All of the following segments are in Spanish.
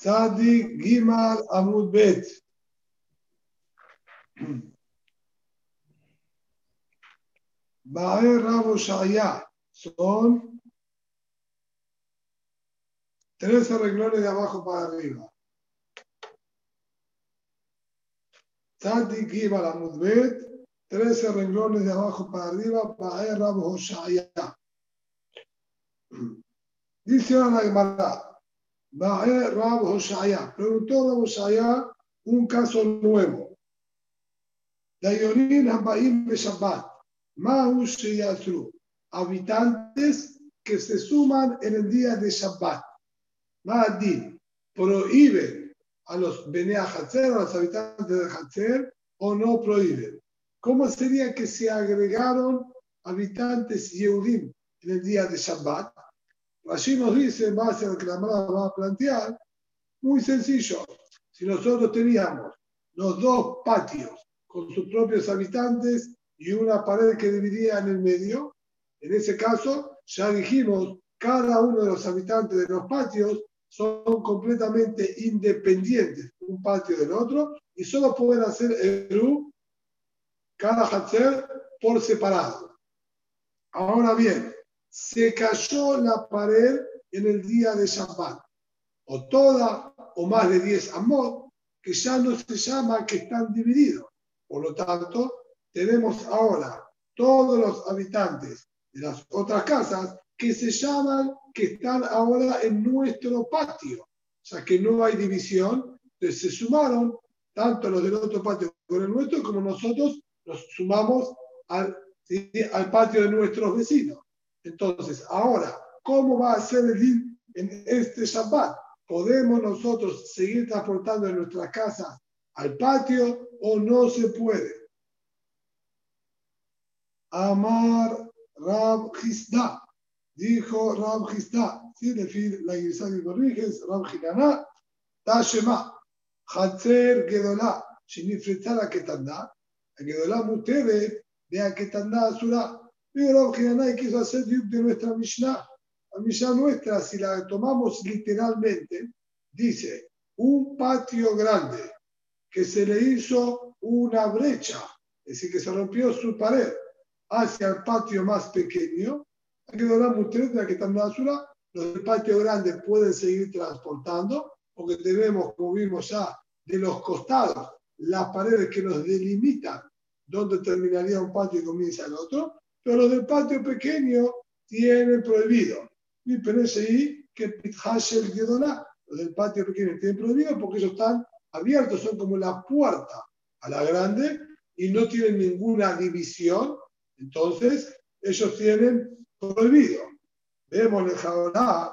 Tzadik Gimal Amud Bet. Baer Rabo son 13 renglones de abajo para arriba. Tzadik Gimal Amud Bet, 13 renglones de abajo para arriba, Baer Rabo Shaya. Dice ahora la Gemara, Baer Rabo Shaya. Preguntó Rabo Shaya un caso nuevo. Dayonin Habaim de Shabbat. Mahush Yatru. Habitantes que se suman en el día de Shabbat. Mahadin. Prohíben a los Bene Hatzer, a los habitantes de Hatzer, o no prohíben. ¿Cómo sería que se agregaron habitantes Yehudim en el día de Shabbat? Allí nos dice, en base a lo que la Mara va a plantear, muy sencillo. Si nosotros teníamos los dos patios con sus propios habitantes y una pared que dividía en el medio, en ese caso ya dijimos, cada uno de los habitantes de los patios son completamente independientes un patio del otro y solo pueden hacer Eru, cada Hatzer, por separado. Ahora bien, se cayó la pared en el día de Shabbat, o toda o más de 10 amot, que ya no se llama que están divididos. Por lo tanto, tenemos ahora todos los habitantes de las otras casas que se llaman que están ahora en nuestro patio. O sea que no hay división, se sumaron tanto los del otro patio con el nuestro como nosotros nos sumamos al, al patio de nuestros vecinos. Entonces, ahora, ¿cómo va a ser el din en este Shabbat? ¿Podemos nosotros seguir transportando en nuestras casas al patio o no se puede? Amar Rab Gisda, dijo Rab Gisda, ¿sí? decir la iglesia que corriges, Rab Ginaná, Tashema, Hatzer Gedolá, Shinifretzara Ketandá, Gedolá Mutere, vea Ketandá Asura. Pero Rab quiso hacer de nuestra Mishnah. La Mishnah nuestra, si la tomamos literalmente, dice un patio grande que se le hizo una brecha, es decir, que se rompió su pared hacia el patio más pequeño, que la que está basura, los del patio grande pueden seguir transportando, porque tenemos, como vimos ya, de los costados las paredes que nos delimitan dónde terminaría un patio y comienza el otro, pero los del patio pequeño tienen prohibido. Parece ahí que Pithashel Gedolá, los del patio pequeño tienen prohibido porque ellos están abiertos, son como la puerta a la grande y no tienen ninguna división. Entonces, ellos tienen prohibido. Vemos en el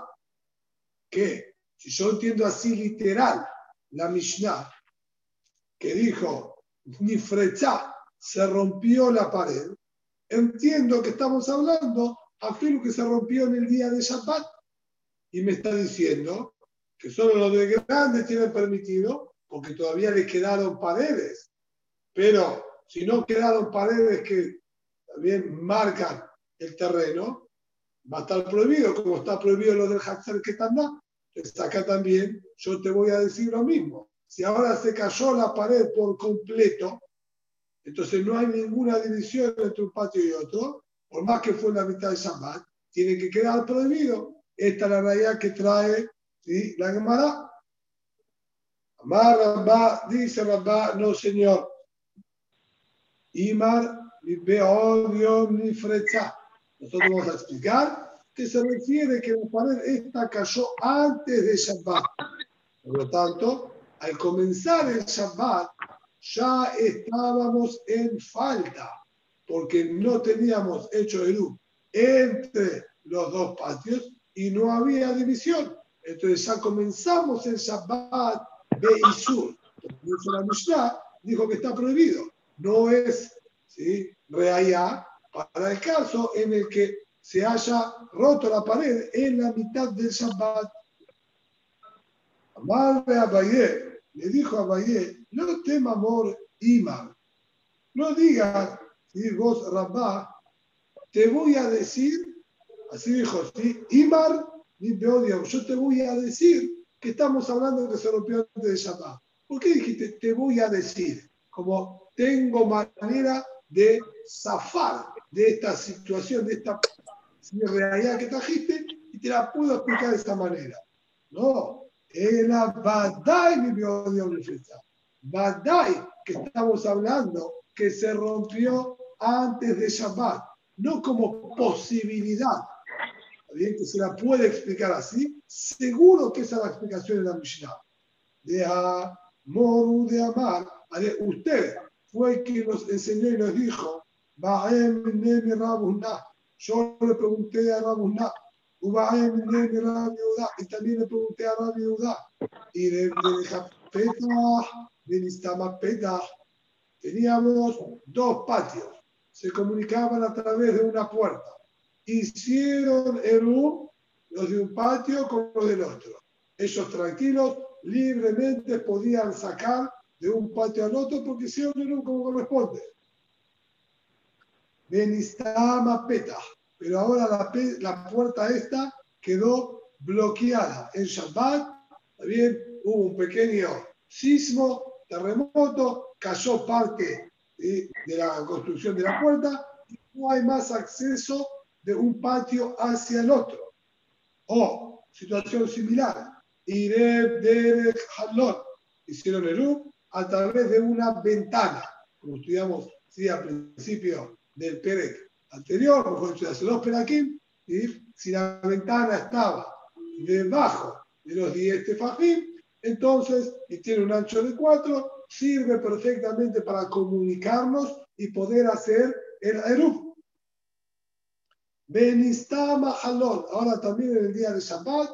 que, si yo entiendo así literal la Mishnah, que dijo, ni frecha, se rompió la pared, entiendo que estamos hablando a lo que se rompió en el día de Shabbat. Y me está diciendo que solo los de grandes tienen permitido porque todavía les quedaron paredes. Pero si no quedaron paredes que también marcan el terreno, va a estar prohibido, como está prohibido lo del Haxer que Entonces acá también yo te voy a decir lo mismo. Si ahora se cayó la pared por completo, entonces no hay ninguna división entre un patio y otro, por más que fue la mitad de Shabbat, tiene que quedar prohibido. Esta es la realidad que trae ¿sí? la Gemara. Amar Rabba, dice Rabba, no señor. Imar, ni odio ni frecha. Nosotros vamos a explicar que se refiere que la pared esta cayó antes de Shabbat. Por lo tanto, al comenzar el Shabbat, ya estábamos en falta, porque no teníamos hecho Eru entre los dos patios y no había división. Entonces ya comenzamos el Shabbat de Isur. La Mishnah dijo que está prohibido. No es ¿sí? Reaya para el caso en el que se haya roto la pared en la mitad del Shabbat. Amarle a Bayer, le dijo a Bayer, no tema amor Imar. No digas, si vos Rabá, te voy a decir, así dijo, ¿sí? Imar, ni odio, yo te voy a decir que estamos hablando que se rompió antes de Shabbat. ¿Por qué dijiste, te voy a decir? Como tengo manera de zafar de esta situación, de esta realidad que trajiste, y te la puedo explicar de esta manera. No, era Badai mi Badai, que estamos hablando, que se rompió antes de Shabbat, no como posibilidad. Bien, que se la puede explicar así, seguro que esa es la explicación de la Mishnah. De Moru de Amar, usted fue quien nos enseñó y nos dijo, yo le pregunté a Rabunah, y también le pregunté a Rabbi Yehuda, y de, de teníamos dos patios, se comunicaban a través de una puerta. Hicieron Eru, los de un patio con los del otro. Ellos tranquilos, libremente podían sacar de un patio al otro porque hicieron Eru como corresponde. Benistama Peta. Pero ahora la, puerta esta quedó bloqueada. En Shabbat, también hubo un pequeño sismo, terremoto, cayó parte de la construcción de la puerta y no hay más acceso de un patio hacia el otro. O situación similar, Ireb Derek hicieron el a través de una ventana, como estudiamos sí, al principio del Perec anterior, hace dos Perakim, y si la ventana estaba debajo de los 10 tefajim, entonces, y tiene un ancho de 4, sirve perfectamente para comunicarnos y poder hacer el Eruf. Benistama Halon, ahora también en el día de Shabbat,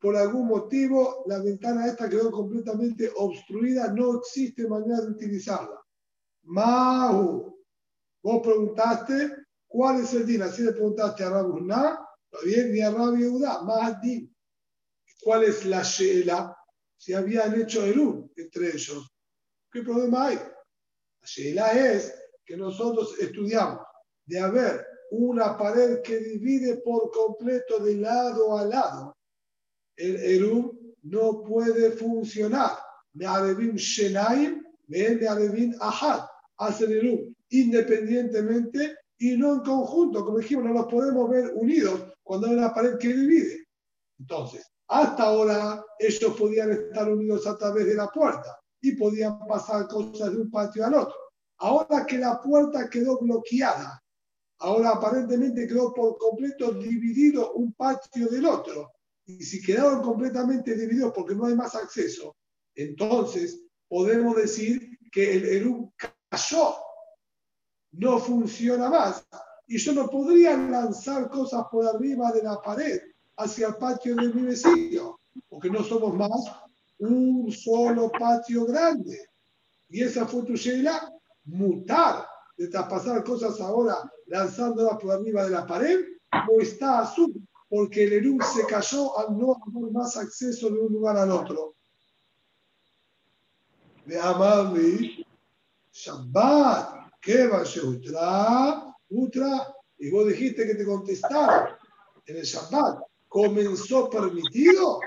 por algún motivo la ventana esta quedó completamente obstruida, no existe manera de utilizarla. Mahu, vos preguntaste cuál es el din, así le preguntaste a Rabunah, bien, ni a Rabbi Yehuda, más din. ¿Cuál es la Sheela? Si habían hecho Eruf entre ellos. ¿Qué problema hay? La Sheila es que nosotros estudiamos de haber una pared que divide por completo de lado a lado. El Erum no puede funcionar. Me Me'arevim Shenaim, Me'arevim Ahad. Hacen Erum independientemente y no en conjunto. Como dijimos, no los podemos ver unidos cuando hay una pared que divide. Entonces, hasta ahora ellos podían estar unidos a través de la puerta y podían pasar cosas de un patio al otro. Ahora que la puerta quedó bloqueada, ahora aparentemente quedó por completo dividido un patio del otro. Y si quedaron completamente divididos porque no hay más acceso, entonces podemos decir que el Eru cayó, no funciona más. Y yo no podría lanzar cosas por arriba de la pared hacia el patio de mi vecino, porque no somos más un solo patio grande. Y esa fue tu mutar, de traspasar cosas ahora lanzándolas por arriba de la pared, o está azul, porque el Erum se cayó al no haber más acceso de un lugar al otro. Amarme, Shabbat, ¿qué va a Utra? Utra, y vos dijiste que te contestaron en el Shabbat. ¿Comenzó permitido?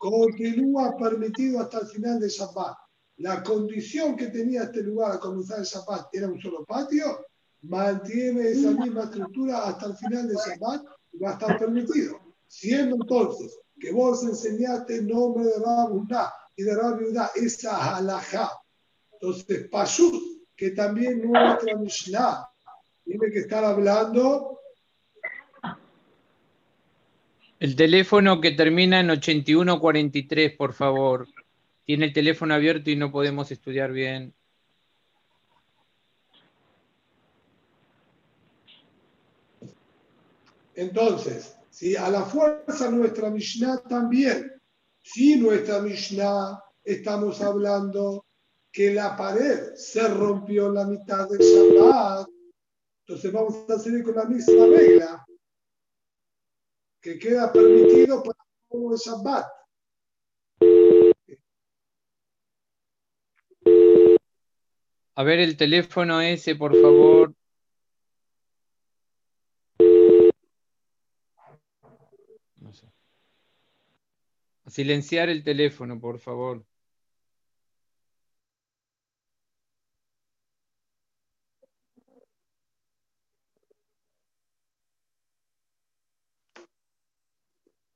continúa permitido hasta el final de Shabbat. La condición que tenía este lugar a comenzar el Shabbat era un solo patio, mantiene esa misma estructura hasta el final de Shabbat y va a estar permitido. Siendo entonces que vos enseñaste el nombre de Rabunah y de Rabiudá, esa halajá. Entonces, Pashut, que también nuestra Mishnah tiene que estar hablando el teléfono que termina en 8143, por favor. Tiene el teléfono abierto y no podemos estudiar bien. Entonces, si a la fuerza nuestra Mishnah también, si nuestra Mishnah estamos hablando que la pared se rompió en la mitad del Shabbat, entonces vamos a seguir con la misma regla que queda permitido para el Shabbat. A ver el teléfono ese, por favor. Silenciar el teléfono, por favor.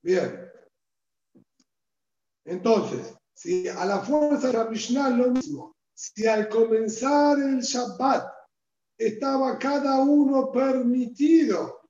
Bien. Entonces, si a la fuerza de la Mishnah lo mismo, si al comenzar el Shabbat estaba cada uno permitido,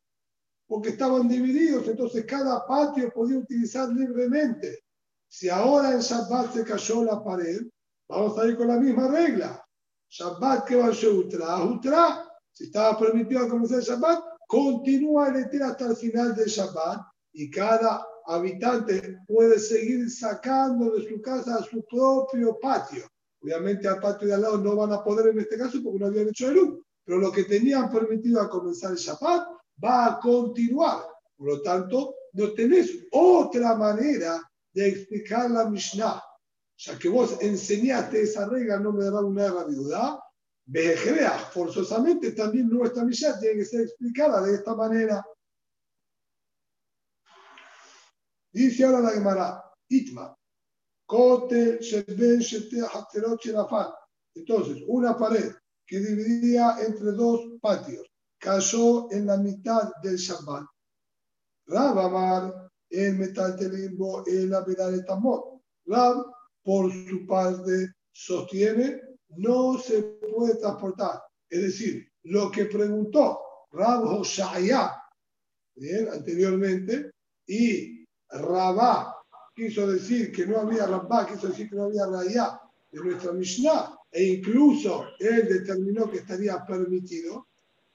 porque estaban divididos, entonces cada patio podía utilizar libremente. Si ahora en Shabbat se cayó la pared, vamos a ir con la misma regla. Shabbat que va a Utra, Utra, si estaba permitido al comenzar el Shabbat, continúa el Eter hasta el final del Shabbat y cada habitante puede seguir sacando de su casa a su propio patio. Obviamente al patio de al lado no van a poder en este caso porque no habían hecho el U, pero lo que tenían permitido a comenzar el Shabbat va a continuar. Por lo tanto, no tenés otra manera de explicar la Mishnah. Ya que vos enseñaste esa regla, no me da una duda. Forzosamente también nuestra Mishnah tiene que ser explicada de esta manera. Dice ahora la Gemara, Itma, Kote, Entonces, una pared que dividía entre dos patios cayó en la mitad del Shabbat. Rab el metal del limbo, el de tamot. Rab, por su parte, sostiene no se puede transportar. Es decir, lo que preguntó Rab Hoshaya anteriormente y Rabá quiso decir que no había Rabá, quiso decir que no había Rayá de nuestra Mishnah, e incluso él determinó que estaría permitido,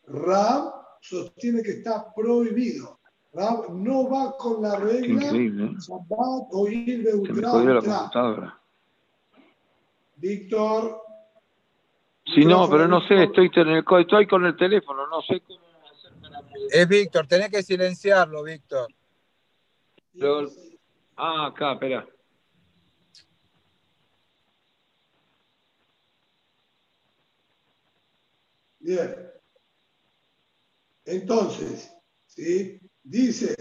Rab sostiene que está prohibido. Rab no va con la regla ¿eh? Shabbat o ir de ultra. Víctor. Sí, no, pero no sé, estoy, estoy con el teléfono, no sé cómo hacer para... Es Víctor, tenés que silenciarlo, Víctor. Ah, acá, espera. Bien. Entonces, ¿sí? dice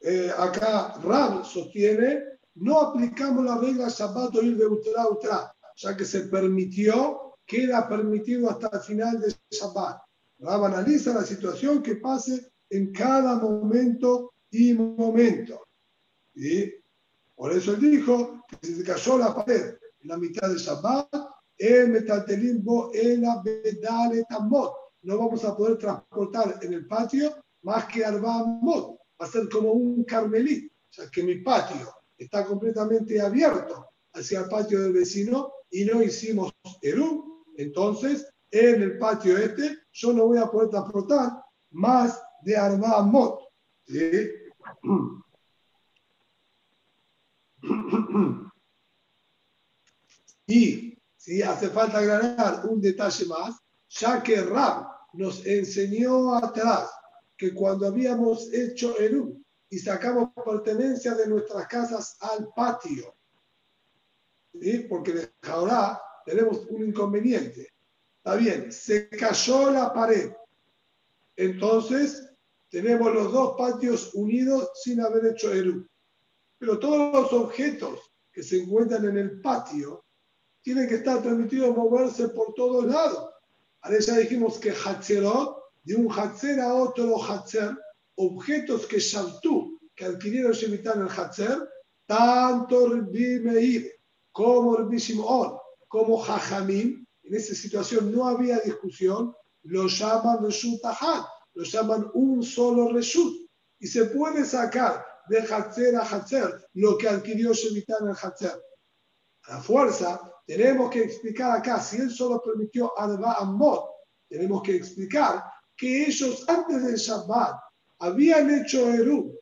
eh, acá Rab sostiene, no aplicamos la regla Shabbat o ir de ultra ultra, ya que se permitió, queda permitido hasta el final de Shabbat. Rab analiza la situación que pase en cada momento y momento. ¿Sí? Por eso él dijo que se cayó la pared en la mitad del Shabbat, no vamos a poder transportar en el patio más que arbamot. Va a ser como un carmelí. O sea, que mi patio está completamente abierto hacia el patio del vecino y no hicimos Eru. Entonces, en el patio este, yo no voy a poder transportar más de arbamot. ¿sí? Y si hace falta agregar un detalle más, ya que Rab nos enseñó atrás que cuando habíamos hecho Eru y sacamos pertenencia de nuestras casas al patio, porque ahora tenemos un inconveniente. Está bien, se cayó la pared. Entonces, tenemos los dos patios unidos sin haber hecho Eru. Pero todos los objetos que se encuentran en el patio tienen que estar permitidos moverse por todos lados. Ahora ya dijimos que Hatzerot, de un Hatzer a otro Hatzer, objetos que Shaltu, que adquirieron Shemitah en el Hatzer, tanto Rabbi como Rabbi como Jajamim, en esa situación no había discusión, lo llaman Reshut lo llaman un solo Reshut. Y se puede sacar de Hatzer a Hatzer, lo que adquirió Shemitah en el Hatzer. A la fuerza, tenemos que explicar acá, si él solo permitió Arba Amot, tenemos que explicar que ellos antes del Shabbat habían hecho Eru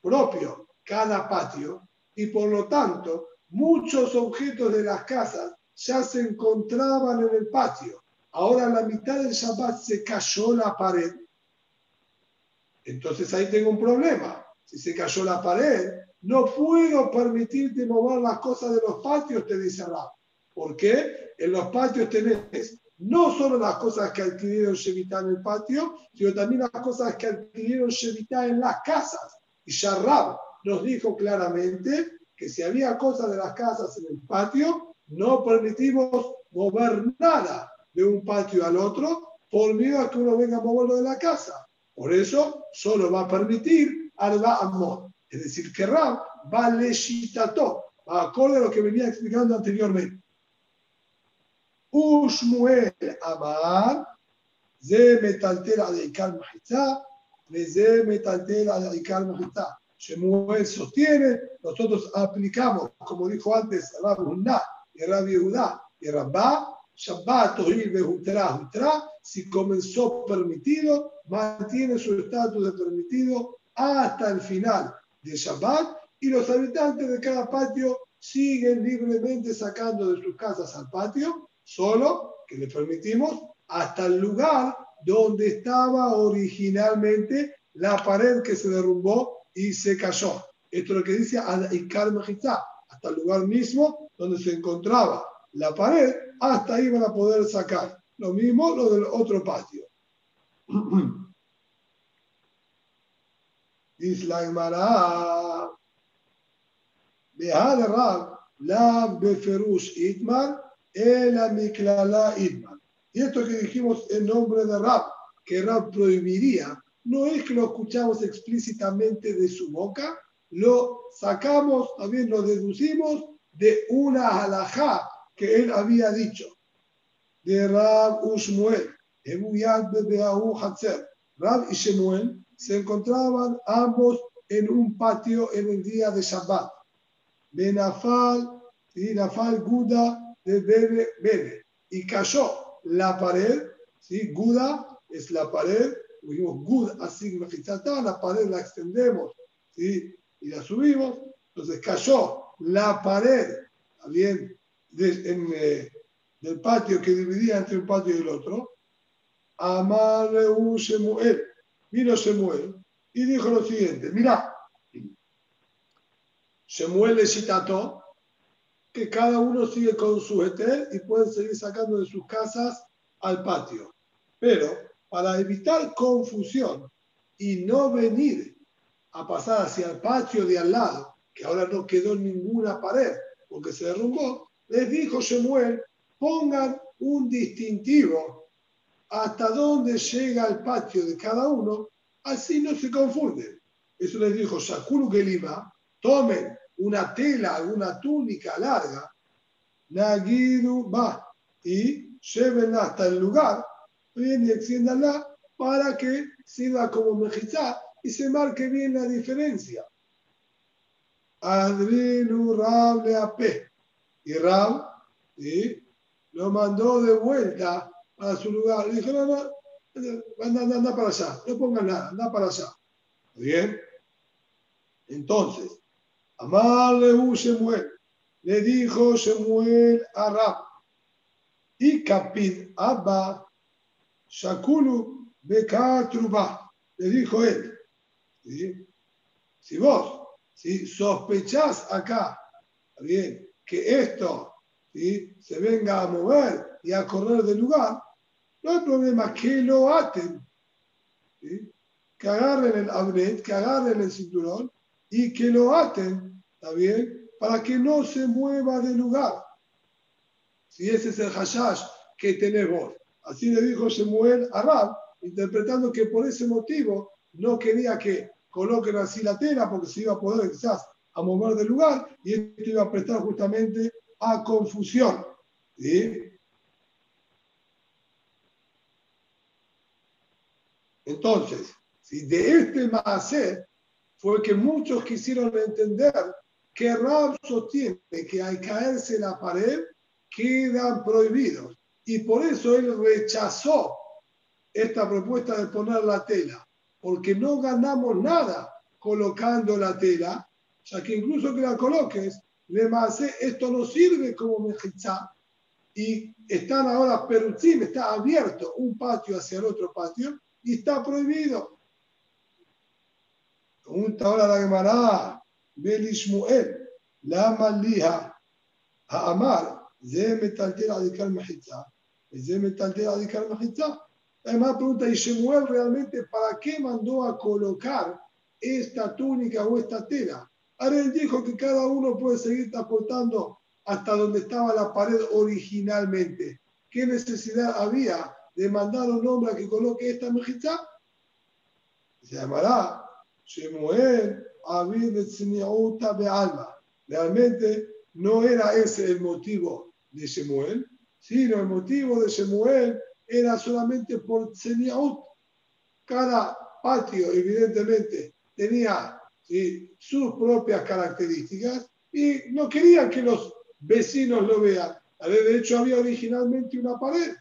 propio cada patio y por lo tanto muchos objetos de las casas ya se encontraban en el patio. Ahora la mitad del Shabbat se cayó la pared. Entonces ahí tengo un problema si se cayó la pared, no puedo permitirte mover las cosas de los patios, te dice Rab. ¿Por qué? En los patios tenés no solo las cosas que adquirieron Shevitá en el patio, sino también las cosas que adquirieron Shevitá en las casas. Y ya Rab nos dijo claramente que si había cosas de las casas en el patio, no permitimos mover nada de un patio al otro por miedo a que uno venga a moverlo de la casa. Por eso solo va a permitir Arba Amor. Es decir, que Rab va leshitato, va acorde a lo que venía explicando anteriormente. Ushmuel Amar, Ze metaltel adikal mahitza, Ze metaltel adikal mahitza. Shemuel sostiene, nosotros aplicamos, como dijo antes Rab Hunna y Rab Yehuda y Rabba, Shabbat, Behutra, Hutra, si comenzó permitido, mantiene su estatus de permitido hasta el final de Shabbat y los habitantes de cada patio siguen libremente sacando de sus casas al patio, solo que le permitimos hasta el lugar donde estaba originalmente la pared que se derrumbó y se cayó. Esto es lo que dice Ikar hasta el lugar mismo donde se encontraba la pared, hasta ahí van a poder sacar. Lo mismo lo del otro patio. Dice la Gemara, Behad Rab, la Beferush Itmar, el Miklala Itmar. Y esto que dijimos en nombre de Rab, que Rab prohibiría, no es que lo escuchamos explícitamente de su boca, lo sacamos, también lo deducimos de una halajá que él había dicho. De Rab Ushmuel, Rab y se encontraban ambos en un patio en el día de Shabbat. Benafal y Nafal Guda de Bene, Bene. Y cayó la pared, ¿sí? Guda es la pared, dijimos Gud, así la pared la extendemos ¿sí? y la subimos. Entonces cayó la pared, también en, eh, del patio que dividía entre un patio y el otro. Amareu Shemuel vino Shemuel y dijo lo siguiente, mira, Shemuel le citó que cada uno sigue con su etel y pueden seguir sacando de sus casas al patio. Pero para evitar confusión y no venir a pasar hacia el patio de al lado, que ahora no quedó ninguna pared porque se derrumbó, les dijo Shemuel, pongan un distintivo hasta dónde llega el patio de cada uno, así no se confunden. Eso les dijo Shakuru Gelima, tomen una tela, alguna túnica larga, Nagidu va, y llévenla hasta el lugar, bien, y extiéndanla para que sirva como mejizá y se marque bien la diferencia. Adrinu Rab le. Y Rab lo mandó de vuelta a su lugar. Le dijo, no, no, anda, anda, para allá, no pongan nada, anda para allá. Bien. Entonces, Amarle un Shemuel, le dijo Shemuel a Rab, y Capid Abba, Shakulu Bekatruba, le dijo él, si vos si sospechás acá, bien, que esto se venga a mover y a correr del lugar, no hay problema que lo aten, que agarren el abnet, que agarren el cinturón y que lo aten, ¿está bien? Para que no se mueva del lugar. Si ese es el hashash que tenés vos. Así le dijo Shemuel a Rab, interpretando que por ese motivo no quería que coloquen así la tela porque se iba a poder quizás a mover del lugar y esto iba a prestar justamente a confusión. Entonces, si de este Maasé fue que muchos quisieron entender que Rab sostiene que al caerse la pared quedan prohibidos. Y por eso él rechazó esta propuesta de poner la tela, porque no ganamos nada colocando la tela, ya que incluso que la coloques, le esto no sirve como mejizá, y están ahora Perutzim, está abierto un patio hacia el otro patio y está prohibido. Pregunta ahora la Gemara, Belishmuel, la malija, a amar, ze metalter adikar mejitza, ze metalter adikar mejitza. Además pregunta, ¿y realmente para qué mandó a colocar esta túnica o esta tela? Ahora él dijo que cada uno puede seguir transportando hasta donde estaba la pared originalmente. ¿Qué necesidad había de mandar a un hombre a que coloque esta mejizá? Se llamará Shemuel Abid de alma. Realmente no era ese el motivo de Shemuel, sino el motivo de Shemuel era solamente por Tzeniaut. Cada patio, evidentemente, tenía sus propias características y no querían que los vecinos lo vean. De hecho, había originalmente una pared.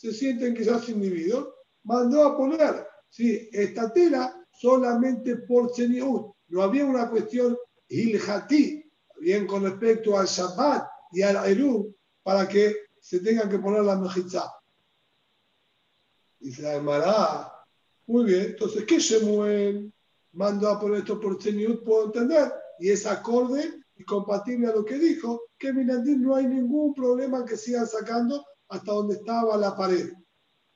Se sienten quizás individuos. Mandó a poner ¿sí? esta tela solamente por Tzeniut. No había una cuestión ilhatí, bien con respecto al Shabbat y al Eru, para que se tengan que poner la mejizá. Dice la Mará, muy bien, entonces, ¿qué Shemuel mandó a poner esto por Tzeniut? Puedo entender, y es acorde y compatible a lo que dijo, que en Minandín no hay ningún problema que sigan sacando hasta donde estaba la pared.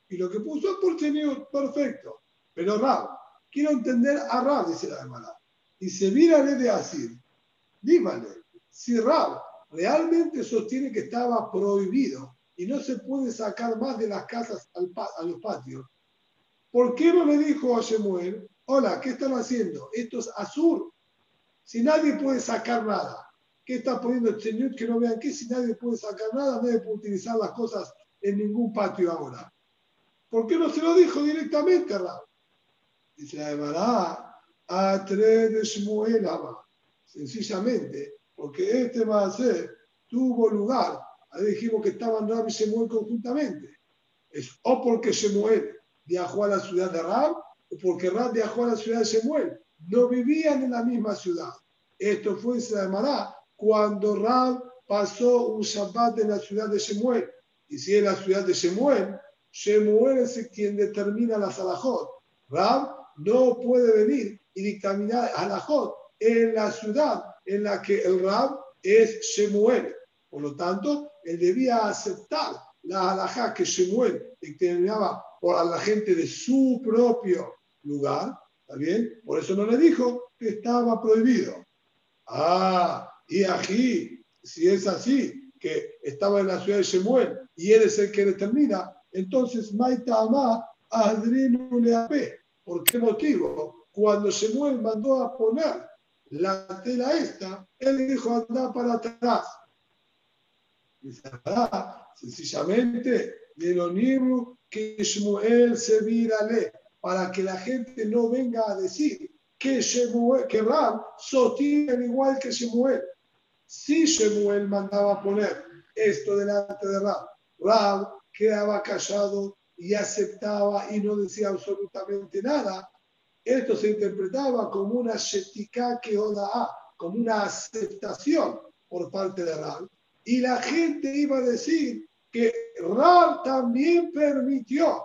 Y lo que puso es por Tzeniut, perfecto. Pero Rab, quiero entender a Rab, dice la hermana. Y se mírale de así. Dígale, si Rab realmente sostiene que estaba prohibido y no se puede sacar más de las casas a los patios, ¿por qué no le dijo a Shemuel, hola, ¿qué están haciendo? Esto es Azur. Si nadie puede sacar nada, ¿qué está poniendo el Señor que no vean qué? Si nadie puede sacar nada, nadie puede utilizar las cosas en ningún patio ahora. ¿Por qué no se lo dijo directamente, Rab? Dice la verdad, a tres de Shemuel Sencillamente, porque este va a ser, tuvo lugar. Ahí dijimos que estaban Rab y Shemuel conjuntamente. Es o porque Shemuel viajó a la ciudad de Rab o porque Rab viajó a la ciudad de Shemuel. No vivían en la misma ciudad. Esto fue, se llamará, cuando Rab pasó un Shabbat en la ciudad de Shemuel. Y si es la ciudad de Shemuel, Shemuel es quien determina la Salahot. Rab no puede venir y dictaminar Salahot en la ciudad en la que el Rab es Shemuel. Por lo tanto, él debía aceptar la halajá que Shemuel dictaminaba por la gente de su propio lugar. ¿Está bien? Por eso no le dijo que estaba prohibido. Ah, y aquí, si es así, que estaba en la ciudad de Shemuel y él es el que determina, entonces Maita Amá Adrinu. ¿Por qué motivo? Cuando Shemuel mandó a poner la tela esta, él dijo anda para atrás. Dice, ah, sencillamente, lo que Shemuel se virale, para que la gente no venga a decir que, Shemuel, que Ram sostiene igual que Shemuel. Si Shemuel mandaba poner esto delante de Ram, Ram quedaba callado y aceptaba y no decía absolutamente nada, esto se interpretaba como una shetika que como una aceptación por parte de Rab. Y la gente iba a decir que Rab también permitió.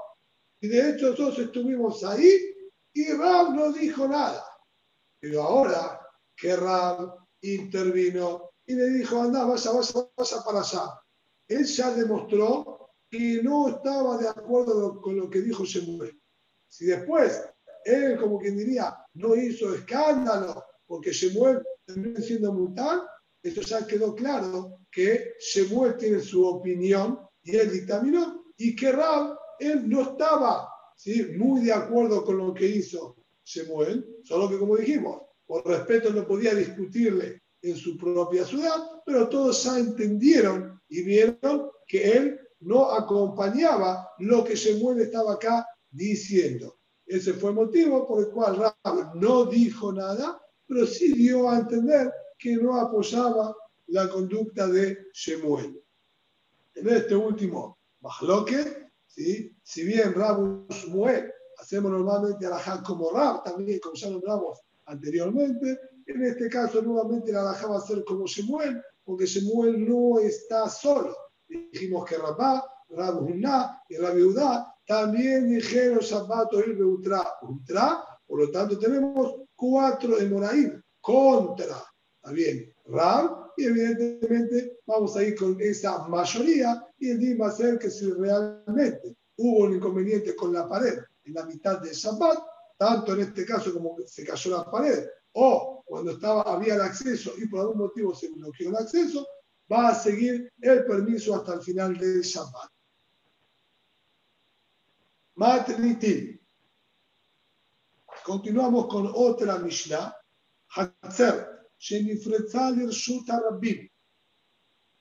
Y de hecho nosotros estuvimos ahí y Rab no dijo nada. Pero ahora que Rab intervino y le dijo, anda, vaya, vaya, vaya para allá. Él ya demostró que no estaba de acuerdo con lo que dijo Shemuel. Si después él, como quien diría, no hizo escándalo porque Shemuel terminó siendo multado, esto ya quedó claro que Shemuel tiene su opinión y él dictaminó y que Rab, él no estaba ¿sí? muy de acuerdo con lo que hizo Shemuel, solo que como dijimos, por respeto no podía discutirle en su propia ciudad, pero todos ya entendieron y vieron que él no acompañaba lo que Shemuel estaba acá diciendo. Ese fue el motivo por el cual Rab no dijo nada, pero sí dio a entender que no apoyaba la conducta de Shemuel. En este último Mahloke, ¿sí? si bien Rab Shemuel hacemos normalmente alajá como Rab, también como ya nombramos anteriormente, en este caso nuevamente la alajá va a ser como Shemuel, porque Shemuel no está solo. Dijimos que Rabá, Rab y Rab Udá también dijeron Shabbat y Ultra, Ultra, por lo tanto tenemos cuatro de Moraim contra, también Rab, y evidentemente vamos a ir con esa mayoría y el día va a ser que si realmente hubo un inconveniente con la pared en la mitad del Shabbat, tanto en este caso como se cayó la pared, o cuando estaba, había el acceso y por algún motivo se bloqueó el acceso, va a seguir el permiso hasta el final del Shabbat. Matritim. Continuamos con otra Mishnah. Hatzer.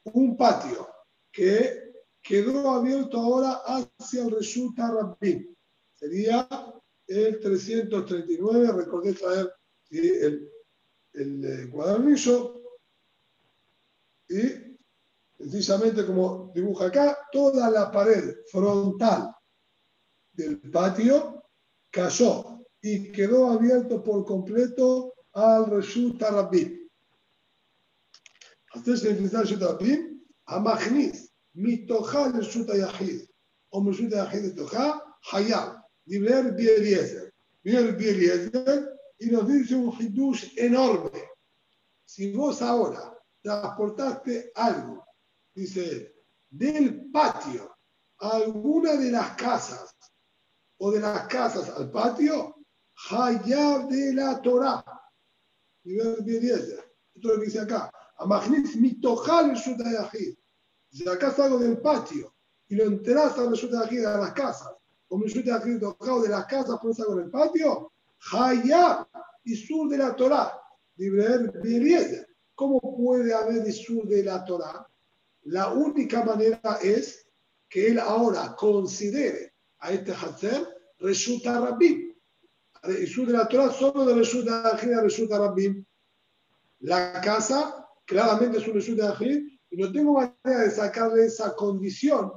Un patio que quedó abierto ahora hacia el Reshuta Rabbim. Sería el 339. Recordé traer y el, el eh, cuadernillo y precisamente como dibuja acá, toda la pared frontal del patio cayó y quedó abierto por completo al Reshut Tarabim. Antes de enfrentar Reshut Tarabim, a Magniz, Mitoja Reshut Ayahid, o Reshut Ayahid Toja, Hayab, Diver Bieliezer. Diver Bieliezer y nos dice un hidush enorme. Si vos ahora transportaste algo, dice él, del patio a alguna de las casas o de las casas al patio, Hayab de la Torah. Esto es lo que dice acá. Amagnis mitojal el Si acá salgo del patio y lo enteras a a las casas, como el de las casas, por algo en el patio, Hayab y sur de la Torah. ¿Cómo puede haber sur de la Torah? La única manera es que él ahora considere a este Hazer resulta Rabbim. El de la Torah solo de resulta Ajid resulta Rabbim. La casa claramente es un resulta Ajid y no tengo manera de sacarle esa condición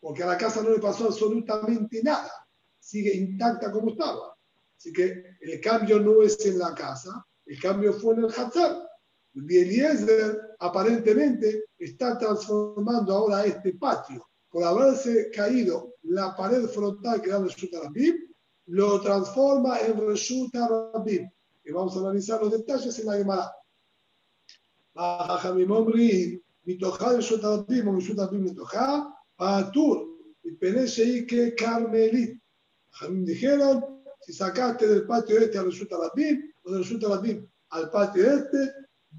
porque a la casa no le pasó absolutamente nada. Sigue intacta como estaba. Así que el cambio no es en la casa, el cambio fue en el Hatzar. Eliezer aparentemente está transformando ahora este patio por haberse caído la pared frontal que era Reshut Rabim, lo transforma en Reshut Rabim. Y vamos a analizar los detalles en la Gemara. חכמים אומרים, מתוכה רשות הרבים או רשות הרבים מתוכה, פטור, מפני שהיא ככרמלית. חכמים dijeron, si sacaste del patio este a Reshut Rabim, o de Reshut Rabim al patio este,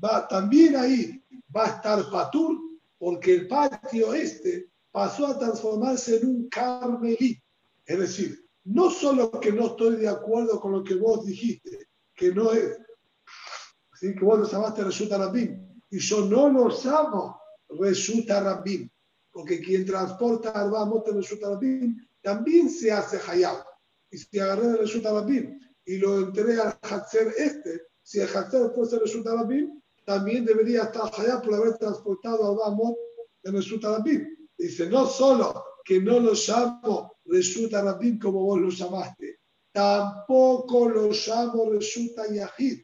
va, también ahí va a estar Patur, porque el patio este pasó a transformarse en un carmelí. Es decir, no solo que no estoy de acuerdo con lo que vos dijiste, que no es, así que vos lo llamaste Resulta Rabim, y yo no lo llamo Resulta Rabim, porque quien transporta Arba Mote Resulta Rabim también se hace Hayab. Y si agarré el Resulta Rabim y lo enteré al Hatzer este, si el Hatzer fuese Resulta Rabim, también debería estar Hayab por haber transportado Arba Mote Resulta Rabim. Dice, no solo que no lo llamo resulta Rabim como vos lo llamaste, tampoco lo llamo resulta Yahid.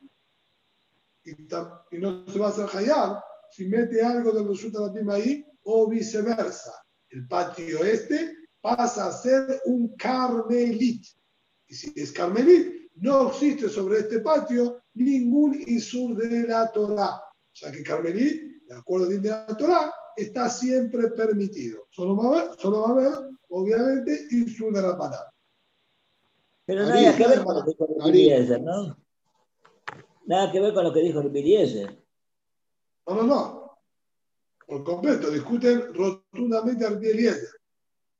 Y, y, no se va a hacer Hayab si mete algo de resulta Rabim ahí o viceversa. El patio este pasa a ser un carmelit. Y si es carmelit, no existe sobre este patio ningún isur de la Torah. O sea que carmelit, de acuerdo a de la Torah, está siempre permitido. Solo va a haber, solo va a haber obviamente, Isur de la palabra. Pero nada que ver con lo que dijo Eliezer, ¿no? Nada que ver con lo que dijo Eliezer. No, no, no. Por completo, discuten rotundamente a Eliezer.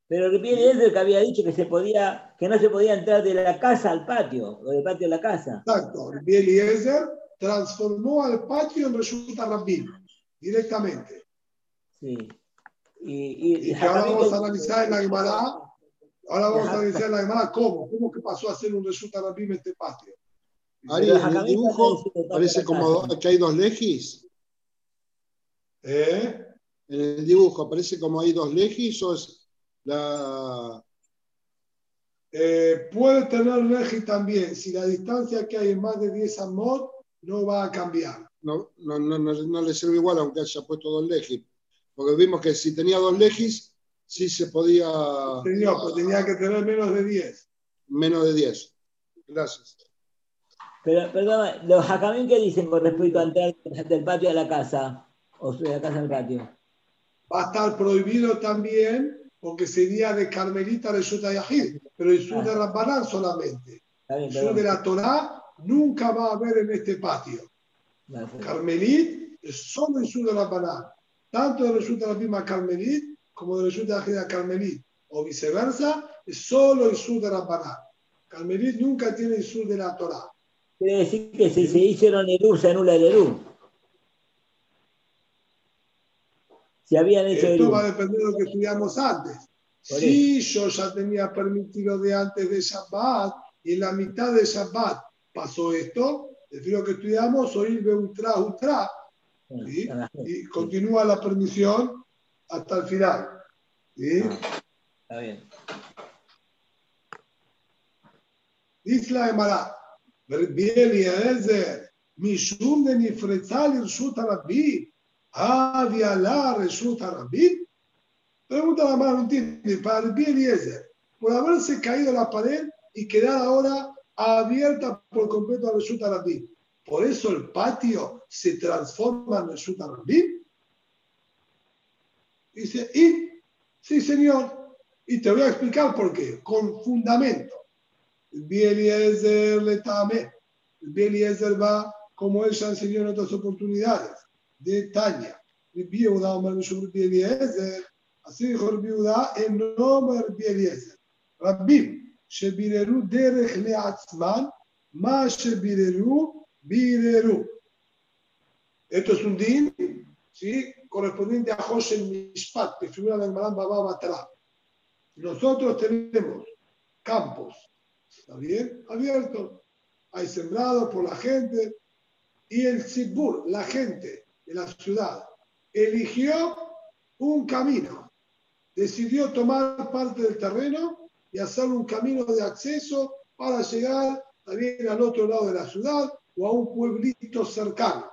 Pero Eliezer que había dicho que se podía, que no se podía entrar de la casa al patio, o del patio a la casa. Exacto. Eliezer transformó al patio en resulta Rabin, directamente. Sí. Y, y, y ahora vamos a analizar en la Gemara, ahora vamos a analizar en la Gemara cómo, cómo que pasó a ser un resulta Rabim este patio. Ari, en el dibujo parece como que hay dos legis. ¿Eh? En el dibujo parece como hay dos legis o es la. Eh, puede tener legi también. Si la distancia que hay es más de 10 amot, no va a cambiar. No, no, no, no, no le sirve igual aunque haya puesto dos legis. Porque vimos que si tenía dos legis, sí se podía. Señor, pues tenía que tener menos de 10. Menos de 10. Gracias. Pero, perdón, los jacamín, ¿qué dicen con respecto a entrar del patio a la casa? O de la casa al patio. Va a estar prohibido también, porque sería de Carmelita de Yuta Yahid, pero el sur de Rambanán solamente. el sur de la Torah nunca va a haber en este patio. Carmelit es solo el sur de la Paná. Tanto de resulta la misma Carmelit como de resulta la Carmelit. O viceversa, es solo el sur de la Paná. Carmelit nunca tiene el sur de la Torah. Quiere decir que si se hicieron Erú, se anula el Erú. Si habían hecho Esto va a depender de lo que estudiamos antes. Si yo ya tenía permitido de antes de Shabbat y en la mitad de Shabbat pasó esto, decir lo que estudiamos, hoy Beutra Utra, ¿sí? y continúa la permisión hasta el final. ¿sí? Ah, está bien. Dice la Emara, Biel y Ezer, Mishum de Nifretzal Irshut había la resulta Rabin. Pregunta la mano, entiende, para el pie Eliezer, por haberse caído la pared y quedar ahora abierta por completo a resulta Rabin. Por eso el patio se transforma en resulta Rabin. Dice, y, sí señor, y te voy a explicar por qué, con fundamento. Eliezer le tame. Eliezer va, como él ya enseñó en otras oportunidades, de Tania. Bieuda Omer Mishum Bieliezer, así dijo Bieuda en nombre de Bieliezer. Rabbim, שביררו דרך לעצמן, מה שביררו, ביררו. Esto es un din, ¿sí? correspondiente a José Mishpat, que figura en el Maran Baba Batra. Nosotros tenemos campos, ¿está bien? Abiertos, hay sembrados por la gente, y el Sibur, la gente de la ciudad, eligió un camino, decidió tomar parte del terreno y hacer un camino de acceso para llegar también al otro lado de la ciudad o a un pueblito cercano.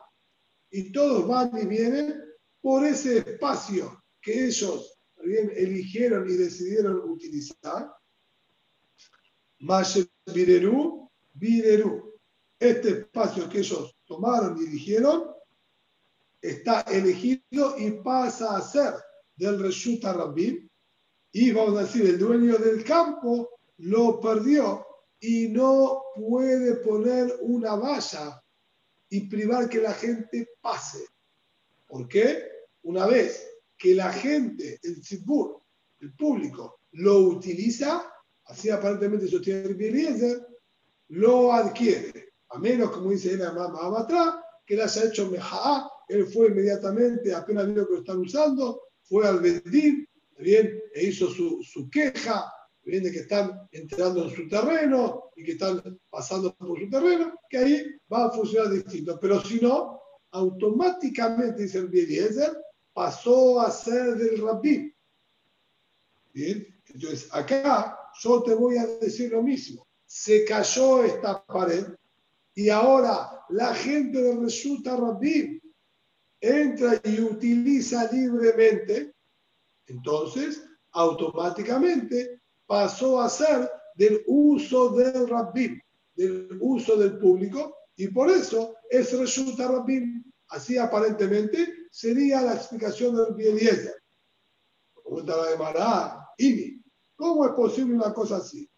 Y todos van y vienen por ese espacio que ellos también eligieron y decidieron utilizar. Mashe Bireru, Bireru. Este espacio que ellos tomaron y eligieron está elegido y pasa a ser del Reshut Rabbim y vamos a decir, el dueño del campo lo perdió y no puede poner una valla y privar que la gente pase. ¿Por qué? Una vez que la gente, el tzibur, el público, lo utiliza, así aparentemente sostiene Eliezer, lo adquiere. A menos, como dice él, atrás, que le haya hecho mejaá, él fue inmediatamente, apenas vio que lo están usando, fue al Bedín, bien, e hizo su, su queja, bien, de que están entrando en su terreno y que están pasando por su terreno, que ahí va a funcionar distinto. Pero si no, automáticamente, dice el Eliezer, pasó a ser del rabí. Bien, entonces acá yo te voy a decir lo mismo. Se cayó esta pared y ahora la gente de Resulta Rabí entra y utiliza libremente entonces, automáticamente pasó a ser del uso del rabbim, del uso del público, y por eso es resulta rabbim. Así aparentemente sería la explicación del Bieliezer. Pregunta la de Mará, Ini, ¿cómo es posible una cosa así?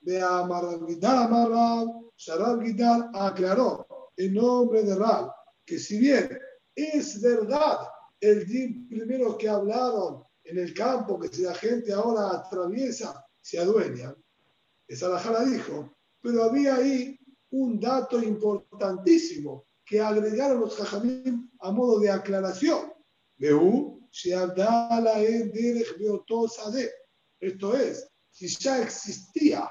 De Amarab Gidal, Amarab, Sharab Gidal aclaró en nombre de Rab que si bien es verdad el día primero que hablaron en el campo que si la gente ahora atraviesa, se adueña. Esa la jara dijo, pero había ahí un dato importantísimo que agregaron los jajamim a modo de aclaración. Esto es, si ya existía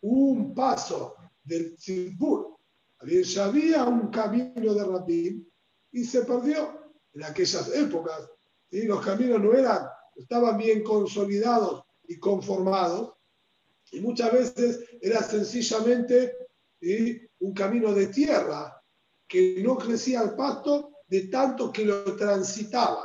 un paso del Tzibur, había un camino de Rabim y se perdió en aquellas épocas. y Los caminos no eran estaban bien consolidados y conformados, y muchas veces era sencillamente ¿sí? un camino de tierra que no crecía al pasto de tanto que lo transitaban.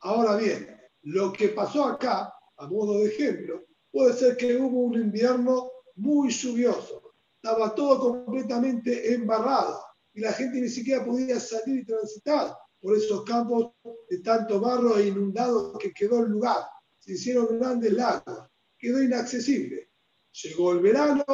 Ahora bien, lo que pasó acá, a modo de ejemplo, puede ser que hubo un invierno muy lluvioso, estaba todo completamente embarrado y la gente ni siquiera podía salir y transitar por esos campos de tanto barro e inundado que quedó el lugar. Se hicieron grandes lagos, quedó inaccesible. Llegó el verano,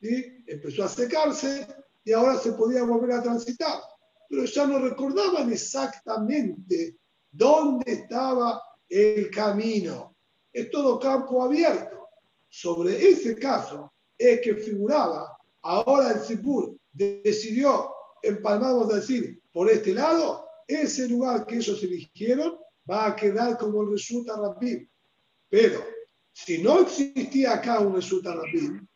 y empezó a secarse y ahora se podía volver a transitar. Pero ya no recordaban exactamente dónde estaba el camino. Es todo campo abierto. Sobre ese caso es que figuraba, ahora el Sipur decidió, empalmamos a decir, por este lado, ese lugar que ellos eligieron va a quedar como el resulta Rabim. Pero si no existía acá un resulta Rabim,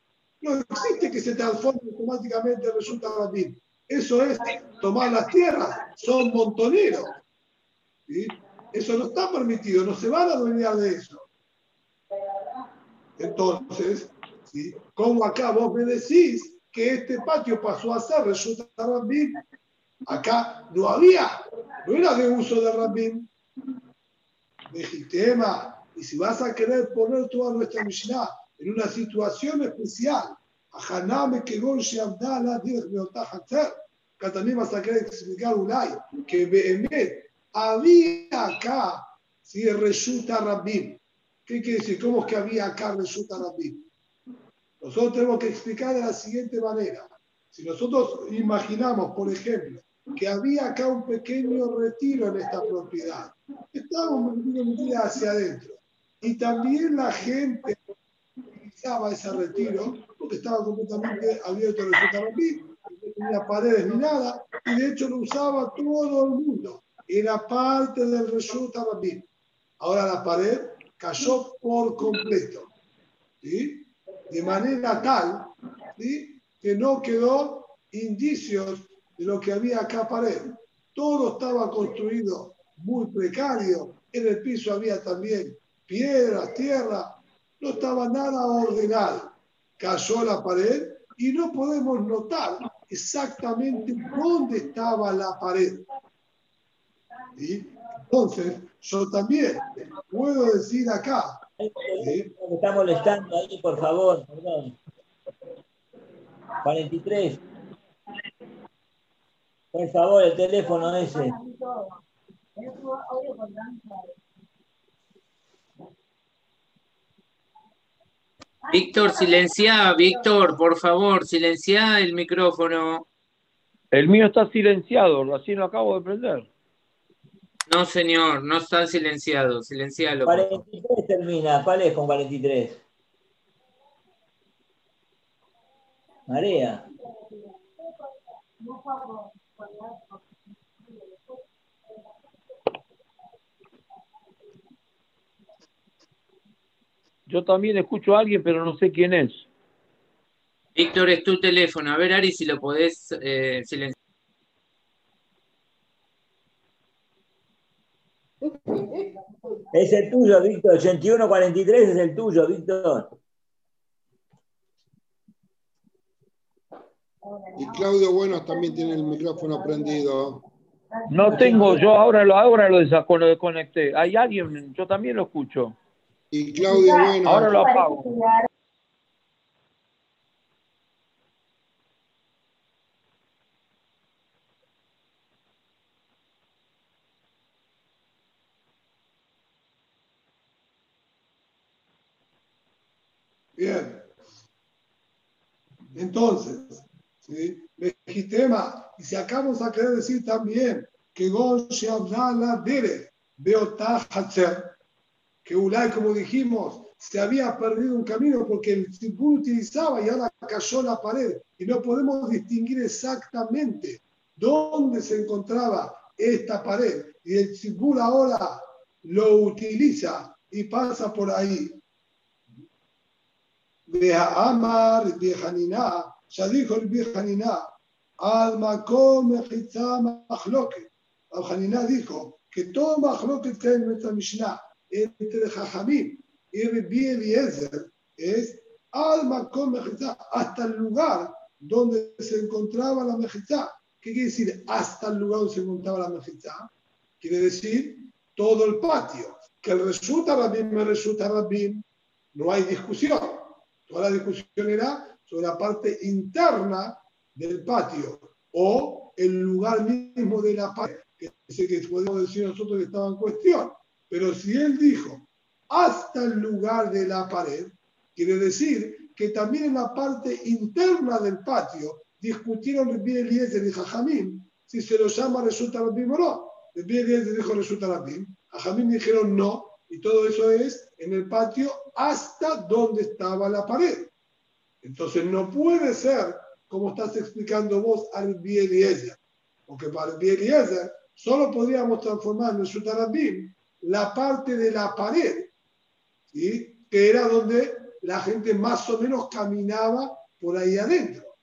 no existe que se transforme automáticamente en resulta Rabim. Eso es tomar las tierras, son montoneros. Eso no está permitido, no se van a adueñar de eso. Entonces, ¿sí? como acá vos me decís que este patio pasó a ser resulta Rabim, acá no había, no era de uso de Rabim. Legitema, y si vas a querer poner toda nuestra Mishnah en una situación especial, a Haname que Gonshi Abdala, acá también vas a querer explicar Ulay, que Behemet había acá, si resulta Rabim. ¿Qué quiere decir? ¿Cómo es que había acá resulta Rabim? Nosotros tenemos que explicar de la siguiente manera. Si nosotros imaginamos, por ejemplo, que había acá un pequeño retiro en esta propiedad, estábamos metidos hacia adentro. Y también la gente utilizaba ese retiro porque estaba completamente abierto el no tenía paredes ni nada, y de hecho lo usaba todo el mundo. Era parte del Rabim. Ahora la pared cayó por completo. ¿sí? De manera tal que no quedó indicios de lo que había acá pared. Todo estaba construido muy precario. En el piso había también piedras, tierra. No estaba nada ordenado. Cayó la pared y no podemos notar exactamente dónde estaba la pared. Entonces, yo también puedo decir acá me está molestando ahí, por favor, perdón. 43. Por favor, el teléfono ese. Víctor, silencia, Víctor, por favor, silencia el micrófono. El mío está silenciado, recién lo acabo de prender. No, señor, no está silenciado. Silencialo. 43 termina. ¿Cuál es con 43? Marea. Yo también escucho a alguien, pero no sé quién es. Víctor, es tu teléfono. A ver, Ari, si lo podés eh, silenciar. Es el tuyo, Víctor. 8143 es el tuyo, Víctor. Y Claudio Buenos también tiene el micrófono prendido. No tengo, yo ahora lo, ahora lo desaco- lo desconecté. Hay alguien, yo también lo escucho. Y Claudio Buenos. Ahora lo apago. Bien. Entonces, ¿sí? Legitema, y si acá vamos a querer decir también que Gon la Dere, Beotah Hatzer, que Ulay, como dijimos, se había perdido un camino porque el Tzibur utilizaba y ahora cayó la pared y no podemos distinguir exactamente dónde se encontraba esta pared y el Tzibur ahora lo utiliza y pasa por ahí. Amar Bihaniná, ya dijo el Bihaniná, al Makom Mechitza Mahloket. Al dijo que todo Mahloket que hay en nuestra Mishnah entre Jajamim y Rabbi Eliezer es al Makom Mechitza, hasta el lugar donde se encontraba la Mechitza. ¿Qué quiere decir hasta el lugar donde se encontraba la Mechitza? Quiere decir todo el patio. Que resulta Rabim me resulta Rabim, no hay discusión. Toda la discusión era sobre la parte interna del patio o el lugar mismo de la pared, que sé que podemos decir nosotros que estaba en cuestión. Pero si él dijo hasta el lugar de la pared, quiere decir que también en la parte interna del patio discutieron Rabbi Eliezer y Jajamim si se lo llama resulta Rabim o no. Rabbi Eliezer dijo resulta Rabim, Jajamim dijeron no, y todo eso es en el patio hasta donde estaba la pared. Entonces no puede ser como estás explicando vos al Eliezer, porque para el Eliezer solo podríamos transformar en el Rabim la parte de la pared, ¿sí? que era donde la gente más o menos caminaba por ahí adentro.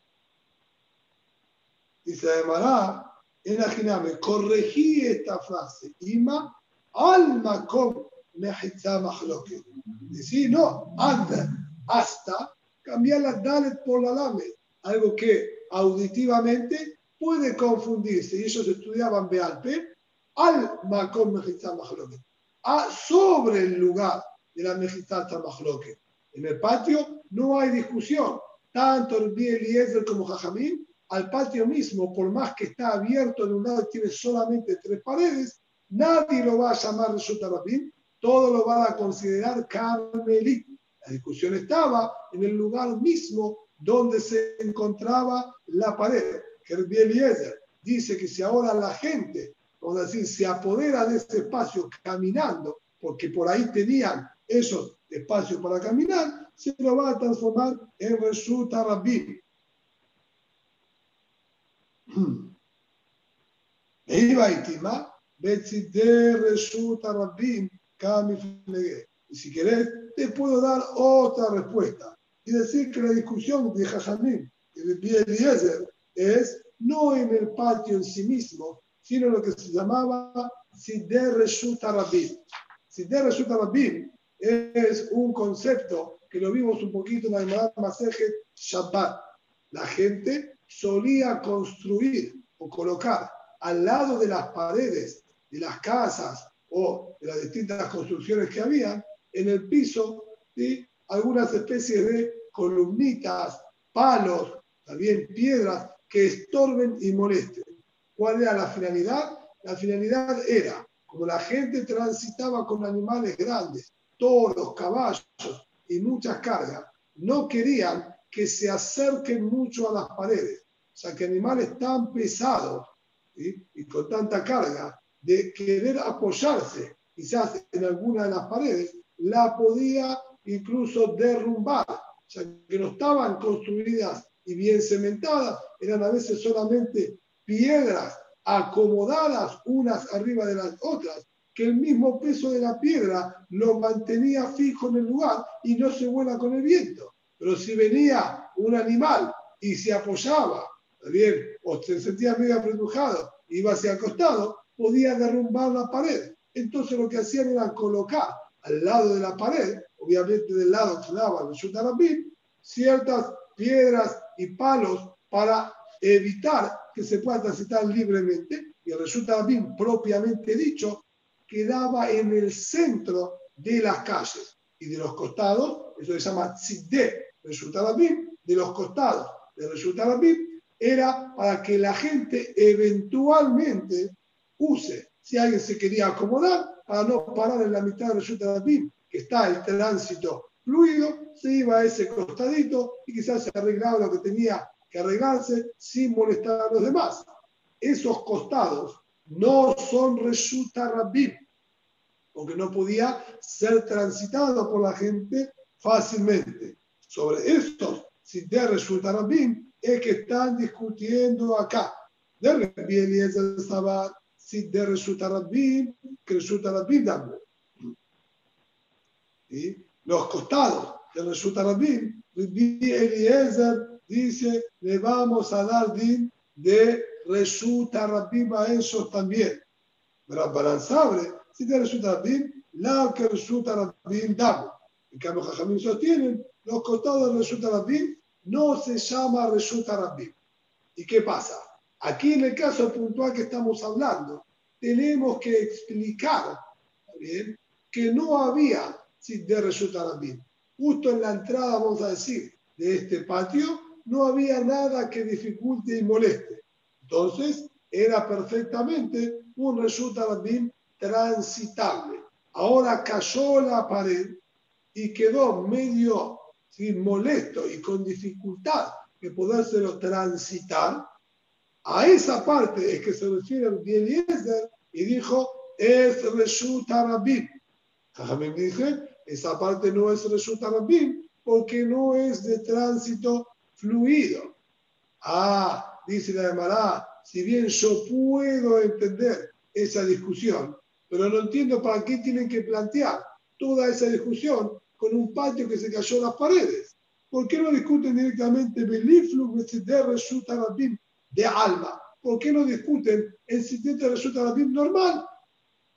Y se llamará, imagíname, corregí esta frase, Ima alma con mahloke. Decir, no, anda, hasta cambiar la dalet por la lame, algo que auditivamente puede confundirse. Y ellos estudiaban Bealpe, al makom mejizá a sobre el lugar de la mejizá mahloke. En el patio no hay discusión. Tanto el Eliezer como Jajamín, al patio mismo, por más que está abierto de un lado y tiene solamente tres paredes, nadie lo va a llamar Reshutarabim, todo lo va a considerar Carmelit. La discusión estaba en el lugar mismo donde se encontraba la pared. El Eliezer dice que si ahora la gente, vamos a decir, se apodera de ese espacio caminando, porque por ahí tenían esos espacios para caminar, se lo va a transformar en Resulta Rabbi. Y si querés, te puedo dar otra respuesta. Y decir que la discusión de Jajamín y de Eliezer es no en el patio en sí mismo, sino lo que se llamaba Sider Reshuta Rabim. Sider Reshuta Rabim es un concepto que lo vimos un poquito en la Gemara Masejet Shabbat. La gente solía construir o colocar al lado de las paredes de las casas o de las distintas construcciones que había, en el piso, algunas especies de columnitas, palos, también piedras que estorben y molesten. ¿Cuál era la finalidad? La finalidad era, como la gente transitaba con animales grandes, toros, caballos y muchas cargas, no querían que se acerquen mucho a las paredes. O sea, que animales tan pesados y con tanta carga de querer apoyarse quizás en alguna de las paredes, la podía incluso derrumbar. Sea, que no estaban construidas y bien cementadas, eran a veces solamente piedras acomodadas unas arriba de las otras que el mismo peso de la piedra lo mantenía fijo en el lugar y no se vuela con el viento. Pero si venía un animal y se apoyaba, bien, o se sentía medio apretujado, iba hacia el costado, podía derrumbar la pared. Entonces lo que hacían era colocar al lado de la pared, obviamente del lado que daba el Shutarabim, ciertas piedras y palos para evitar que se pueda transitar libremente. Y el Shutarabim, propiamente dicho, quedaba en el centro de las calles y de los costados, eso se llama tzidé, Reshutarabim, de los costados de Reshutarabim, era para que la gente eventualmente use, si alguien se quería acomodar, para no parar en la mitad de Reshutarabim, que está el tránsito fluido, se iba a ese costadito y quizás se arreglaba lo que tenía que arreglarse sin molestar a los demás. Esos costados no son Reshuta Rabim, porque no podía ser transitado por la gente fácilmente. Sobre estos, si te resulta Rabim, es que están discutiendo acá. De Rabbi Eliezer Sabat, si te resulta Rabim, que resulta Rabim ¿Y? Los costados de Rabim, Rabbi Eliezer dice, le vamos a dar din de resulta Rabim a esos también. Rabbanan Sabre, si te resulta Rabim, la que resulta Rabim damos. En cambio, Jajamín sostienen, los costados de resulta Rabim no se llama resulta Rabim. ¿Y qué pasa? Aquí en el caso puntual que estamos hablando, tenemos que explicar ¿bien? que no había de resulta Rabim. Justo en la entrada, vamos a decir, de este patio, no había nada que dificulte y moleste. Entonces, era perfectamente un resulta Rabim transitable. Ahora cayó la pared y quedó medio molesto y con dificultad que podérselo transitar, a esa parte es que se refiere el Eliezer y dijo, es Reshut Arabim. Jajamim dice, esa parte no es Reshut Arabim porque no es de tránsito fluido. Ah, dice la Gemara, si bien yo puedo entender esa discusión, pero no entiendo para qué tienen que plantear toda esa discusión con un patio que se cayó en las paredes. ¿Por qué no discuten directamente Beliflu Reshut Arabim de alma? ¿Por qué no discuten el de Reshut Arabim normal?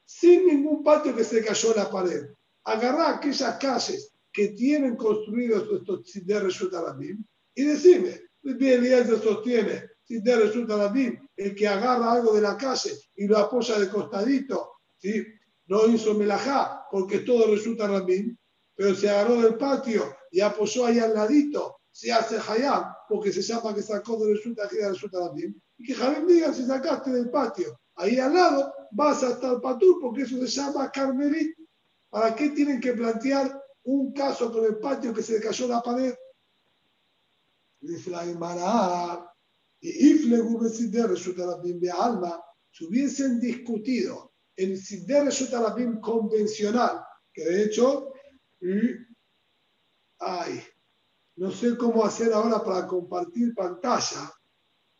sin ningún patio que se cayó en la pared. Agarrar aquellas calles que tienen construidos estos Sider Reshut Arabim y decime, bien se sostiene, Sider Reshut Arabim, el que agarra algo de la calle y lo apoya de costadito, ¿sí? no hizo melajá porque todo resulta Arabim, pero se agarró del patio y apoyó ahí al ladito, se hace hayab porque se llama que sacó de resulta de resulta Arabim, y que Javier diga si sacaste del patio ahí al lado, vas hasta el patú, porque eso se llama carmelit. ¿Para qué tienen que plantear un caso con el patio que se cayó la pared? Dice la Gemara, y Besider Reshutarabim de alma, si hubiesen discutido el Sider Reshutarabim convencional, que de hecho, ay, no sé cómo hacer ahora para compartir pantalla,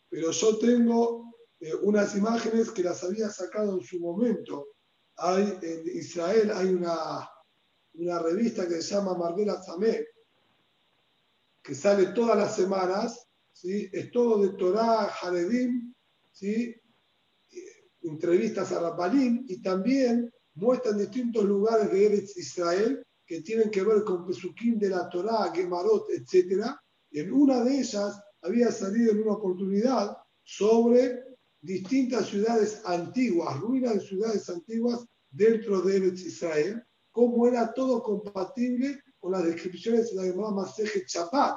pero yo tengo eh, unas imágenes que las había sacado en su momento. Hay, en Israel hay una, una revista que se llama Marvela Zamé, que sale todas las semanas, ¿sí? es todo de Torah, Haredim, ¿sí? Eh, entrevistas a Rabbalim y también muestran distintos lugares de Eretz Israel que tienen que ver con Pesukim de la Torah, Gemarot, etc. Y en una de ellas había salido en una oportunidad sobre distintas ciudades antiguas, ruinas de ciudades antiguas dentro de Israel, cómo era todo compatible con las descripciones de la llamada Maseje Chapat,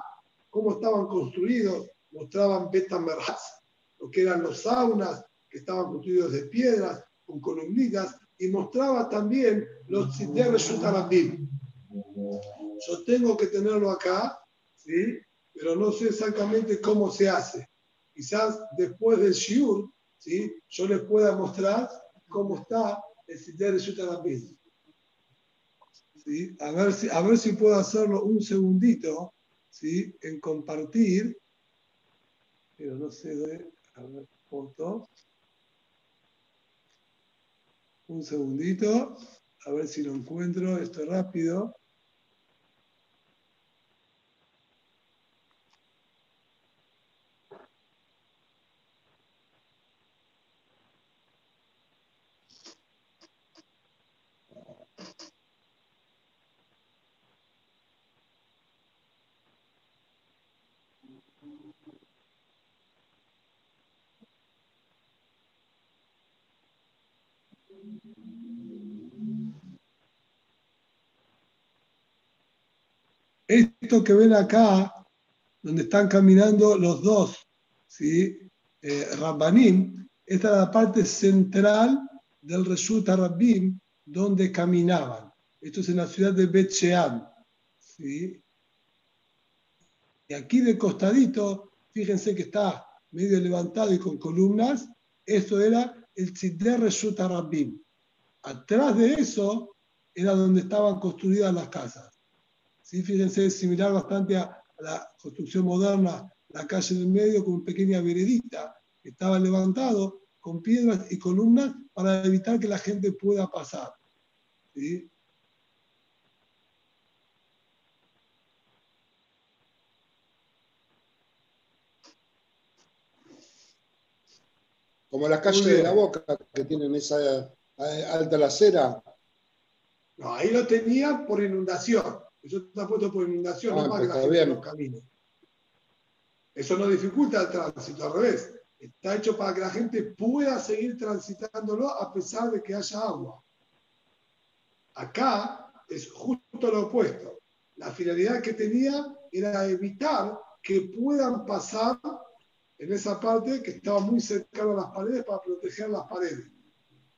cómo estaban construidos, mostraban Betamerhaz, lo que eran los saunas, que estaban construidos de piedras, con columnitas, y mostraba también los Tziter Shutarabim. Yo tengo que tenerlo acá, ¿sí? pero no sé exactamente cómo se hace. Quizás después del Shiur ¿sí? yo les pueda mostrar cómo está el Sider de Yutarabim. ¿Sí? A, ver si, a ver si puedo hacerlo un segundito ¿sí? en compartir. Pero no sé de. A ver, foto. Un segundito. A ver si lo encuentro. Esto rápido. Esto que ven acá, donde están caminando los dos, ¿sí? Eh, Rabbanim, esta es la parte central del Reshut Rabbim, donde caminaban. Esto es en la ciudad de Bet Shean, ¿sí? Y aquí de costadito, fíjense que está medio levantado y con columnas, esto era el Tzidder Reshut Rabbim. Atrás de eso era donde estaban construidas las casas. ¿Sí? Fíjense, es similar bastante a, la construcción moderna, la calle del medio con pequeña veredita que estaba levantado con piedras y columnas para evitar que la gente pueda pasar. ¿Sí? Como la calle de la Boca, que tienen esa eh, alta la acera. No, ahí lo tenía por inundación. Eso está puesto por inundación, Ah, no para que la gente no camine. Eso no dificulta el tránsito, al revés. Está hecho para que la gente pueda seguir transitándolo a pesar de que haya agua. Acá es justo lo opuesto. La finalidad que tenía era evitar que puedan pasar en esa parte que estaba muy cercana a las paredes para proteger las paredes.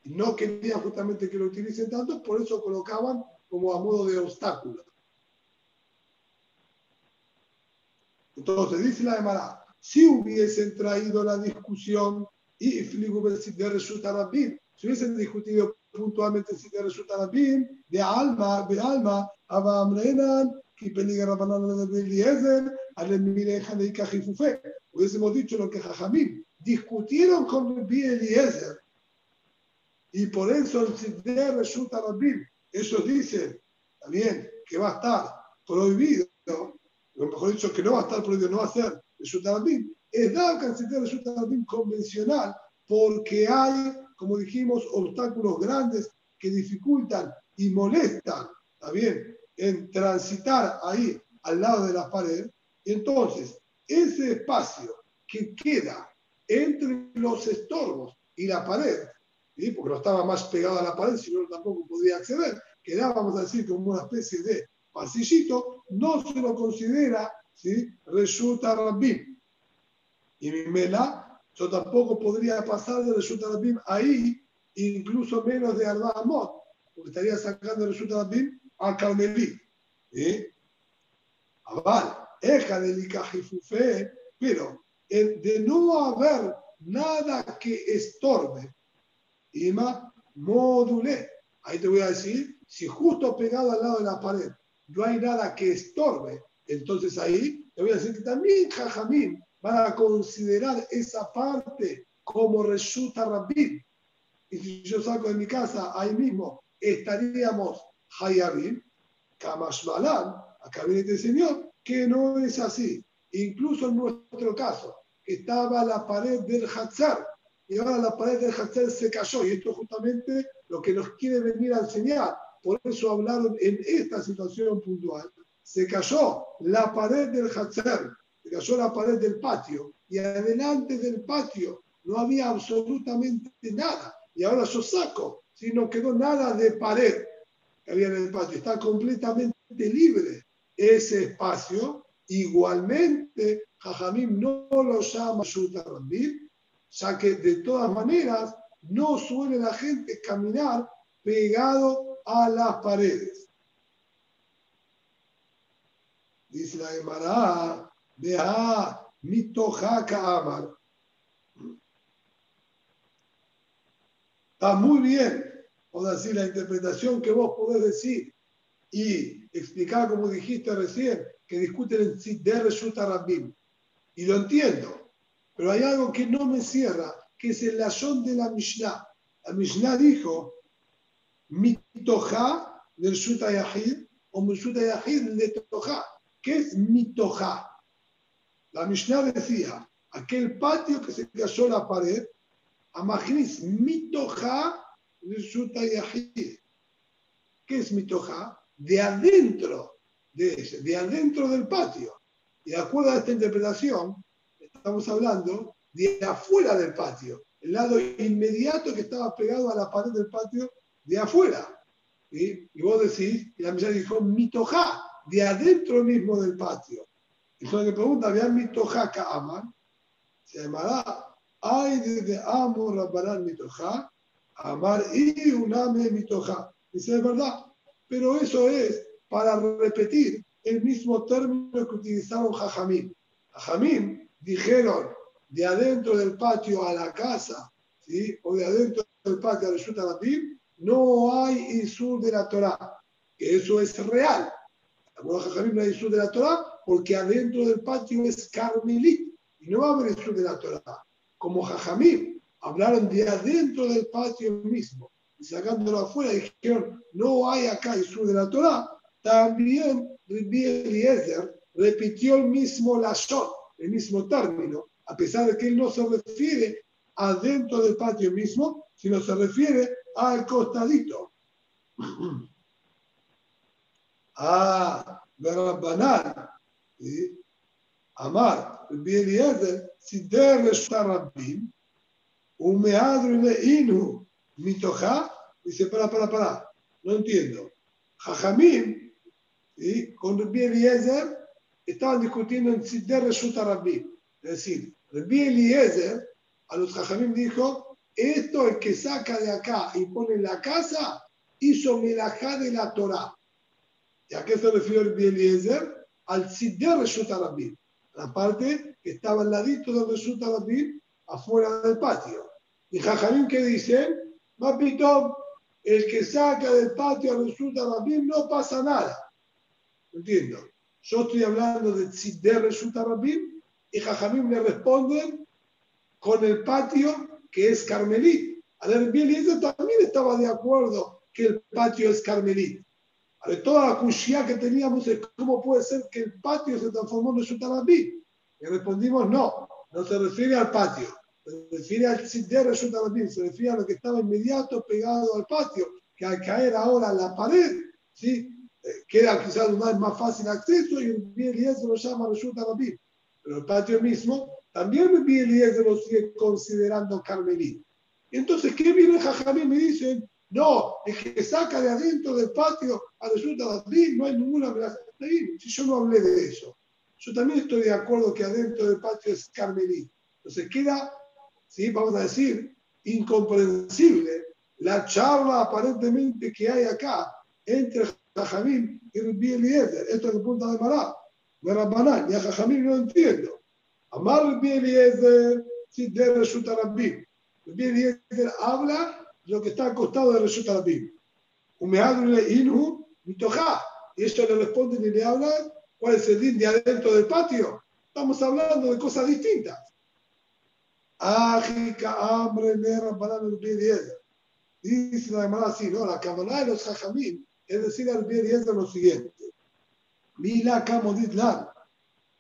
Y no quería justamente que lo utilicen tanto, por eso colocaban como a modo de obstáculo. Entonces dice la Emara, si hubiesen traído la discusión y de resulta Rabin, si hubiesen discutido puntualmente si de resulta Rabin, de alma, de alma, que peliga Rabanan de Ikajifufe. Hubiésemos dicho lo que Jajamim discutieron con Rabbi Eliezer y por eso el Sidney resulta Rabin. Ellos dicen también que va a estar prohibido, o mejor dicho, que no va a estar prohibido, no va a ser resulta Rabin. Es dado que el Sidney resulta Rabin convencional porque hay, como dijimos, obstáculos grandes que dificultan y molestan, también en transitar ahí al lado de la pared. Y entonces, ese espacio que queda entre los estorbos y la pared, porque no estaba más pegado a la pared, sino tampoco podía acceder, quedaba, vamos a decir, como una especie de pasillito, no se lo considera ¿sí? resulta Rabbim. Y mi mela, yo tampoco podría pasar de resulta Rabbim ahí, incluso menos de Arba porque estaría sacando resulta Rabbim a Carmelí. ¿eh? Aval, eja del pero de no haber nada que estorbe, Ima module. Ahí te voy a decir, si justo pegado al lado de la pared no hay nada que estorbe, entonces ahí te voy a decir que también Jajamín van a considerar esa parte como resulta Rabbin. Y si yo saco de mi casa ahí mismo, estaríamos Hayabim, Kamashmalan, acá viene este señor, que no es así. Incluso en nuestro caso, estaba la pared del Hatzar, y ahora la pared del Hatzar se cayó, y esto es justamente lo que nos quiere venir a enseñar. Por eso hablaron en esta situación puntual. Se cayó la pared del Hatzar, se cayó la pared del patio, y adelante del patio no había absolutamente nada. Y ahora yo saco, si no quedó nada de pared que había en el patio, está completamente libre ese espacio Igualmente, Jajamim no lo llama Shutarambim, ya que de todas maneras no suele la gente caminar pegado a las paredes. Dice la Gemara, vea, mitohaka amar. Está muy bien, o decir, la interpretación que vos podés decir y explicar como dijiste recién, que discuten en de resulta Rabbim. Y lo entiendo, pero hay algo que no me cierra, que es el lazón de la Mishnah. La Mishnah dijo, mitoja del Yahid o Mishuta Yahid de Toja. ¿Qué es mitoja? La Mishnah decía, aquel patio que se cayó la pared, Amagnis mitoja del Shuta Yahid. ¿Qué es mitoja? De adentro de, de adentro del patio. Y de acuerdo a esta interpretación, estamos hablando de afuera del patio, el lado inmediato que estaba pegado a la pared del patio de afuera. Y vos decís, y la misa dijo, mitoja, de adentro mismo del patio. Entonces le pregunta, vean mitoja aman, se llamará, ay desde amo rabbanán mitoja, amar y uname mitoja. Dice, es verdad, pero eso es para repetir el mismo término que utilizaron Jajamim. Jajamim dijeron de adentro del patio a la casa, ¿sí? o de adentro del patio a la no hay Isur de la Torah, que eso es real. Algunos Jajamim no hay Isur de la Torah porque adentro del patio es Carmelit y no va a haber Isur de la Torah. Como Jajamim hablaron de adentro del patio mismo y sacándolo afuera dijeron no hay acá Isur de la Torah, también Rabbi Eliezer repitió el mismo lashon, el mismo término, a pesar de que él no se refiere adentro del patio mismo, sino se refiere al costadito. Ah, banal. Amar, Rabbi Eliezer, si der Rabbim, un meadro inu, mitoja, dice, para, para, para, no entiendo. Jajamim ¿sí? con Rabbi Eliezer estaban discutiendo en Sidder Reshuta Rabbi. Es decir, Rabbi Eliezer a los Jajamim dijo, esto el que saca de acá y pone en la casa, hizo melajá de la Torah. ¿Y a qué se refiere Rabbi Eliezer? Al Sidder Reshuta Rabbi. la parte que estaba al ladito del resulta Rabim, afuera del patio. Y Jajamín que dice, Mapitón, el que saca del patio al resulta Rabim no pasa nada. Entiendo. Yo estoy hablando de Tzider resulta Rabim y Jajamín me responden con el patio que es Carmelit. A ver, Eliezer también estaba de acuerdo que el patio es Carmelit. A ver, toda la cuchilla que teníamos es cómo puede ser que el patio se transformó en resulta Rabim. Y respondimos no, no se refiere al patio, se refiere al Tzider resulta Rabim, se refiere a lo que estaba inmediato pegado al patio, que al caer ahora la pared, ¿sí? Eh, queda quizás más, más fácil acceso y el Eliezer lo llama resulta Rabim. Pero el patio mismo también el Eliezer lo sigue considerando Carmelí. Entonces, ¿qué viene Jajamín? Me dicen, no, el que saca de adentro del patio a resulta Rabim, no hay ninguna Si yo no hablé de eso. Yo también estoy de acuerdo que adentro del patio es Carmelí. Entonces queda, ¿sí? vamos a decir, incomprensible la charla aparentemente que hay acá entre Jajamín y Rabbi Eliezer. Esto es el punto de Mará, de Rabbanán. Y a Jajamín no entiendo. Amar Rabbi Eliezer, si de Resulta Rabbi. Rabbi Eliezer habla de lo que está al costado de Resulta Rabbi. Inhu, Mitoja. Y esto le responden y le hablan ¿Cuál es el din de adentro del patio? Estamos hablando de cosas distintas. Ágica, hambre, nerra, banana, Dice la hermana así, ¿no? La cámara de los jajamín es decir al de lo siguiente. Mila kamodit lan,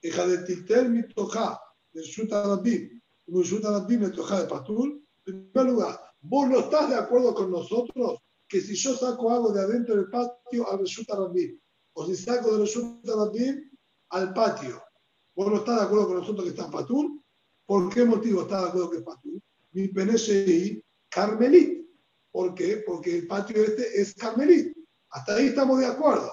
hija de titel mitoja, del shutarabim, como shutarabim mitoja de patul. En primer lugar, vos no estás de acuerdo con nosotros que si yo saco algo de adentro del patio al shutarabim, o si saco de resulta también al patio. ¿Vos no estás de acuerdo con nosotros que está en Patur? ¿Por qué motivo estás de acuerdo que es Patur? Mi PNSI, Carmelit. ¿Por qué? Porque el patio este es Carmelit. Hasta ahí estamos de acuerdo.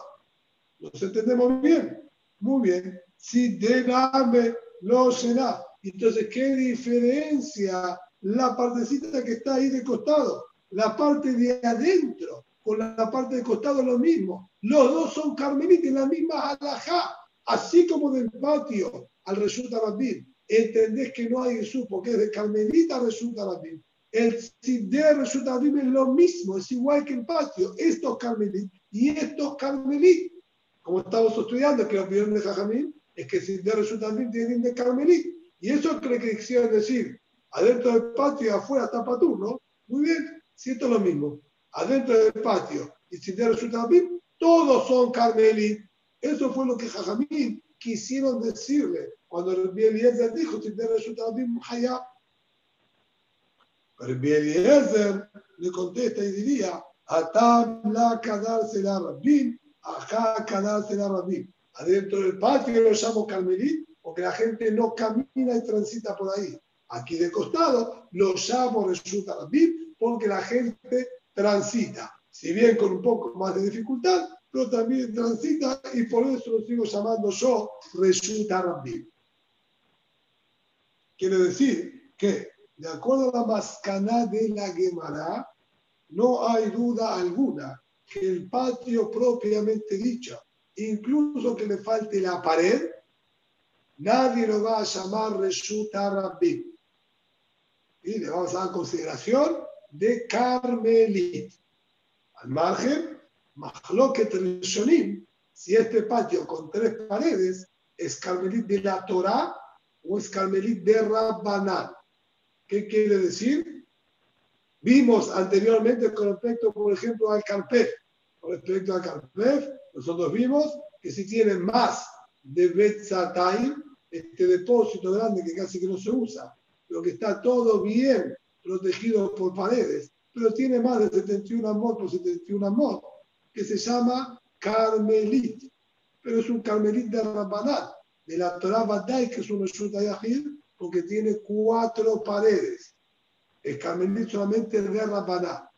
¿Nos entendemos bien? Muy bien. Si dename lo será. Entonces, ¿qué diferencia la partecita que está ahí de costado? La parte de adentro con la parte de costado lo mismo. Los dos son carmelitas la misma alajá, así como del patio al resulta Rabin. Entendés que no hay Jesús porque es de carmelita resulta Rabin. El de resulta Rabin es lo mismo, es igual que el patio. Estos carmelit y estos carmelit. Como estamos estudiando, que la opinión de Jajamín es que resulta Rabin tienen de carmelit. Y eso cree que quisiera decir, adentro del patio y afuera está Patur, ¿no? Muy bien, si esto es lo mismo adentro del patio y si resulta todos son carmelit. Eso fue lo que Jajamín quisieron decirle cuando el Eliezer dijo si resulta Hayab. Pero Eliezer le contesta y diría, Atam la cadarse la rabin, ajá cadarse la rabin. Adentro del patio lo llamo carmelit porque la gente no camina y transita por ahí. Aquí de costado lo llamo resulta rabin porque la gente transita, si bien con un poco más de dificultad, pero también transita y por eso lo sigo llamando yo Resulta Rabbi. Quiere decir que, de acuerdo a la mascana de la Gemara, no hay duda alguna que el patio propiamente dicho, incluso que le falte la pared, nadie lo va a llamar Resulta Rabbi. Y le vamos a dar consideración de Carmelit. Al margen, Mahloket Rishonim, si este patio con tres paredes es Carmelit de la Torah o es Carmelit de Rabbanán. ¿Qué quiere decir? Vimos anteriormente con respecto, por ejemplo, al Carpef. Respecto al Carpef, nosotros vimos que si tienen más de Betzatayim, este depósito grande que casi que no se usa, pero que está todo bien protegido por paredes, pero tiene más de 71 amot por 71 amot, que se llama Carmelit, pero es un Carmelit de Rabbanat, de la Torah Badai, que es un Yahid, porque tiene cuatro paredes. El Carmelit solamente es de Rabbanat.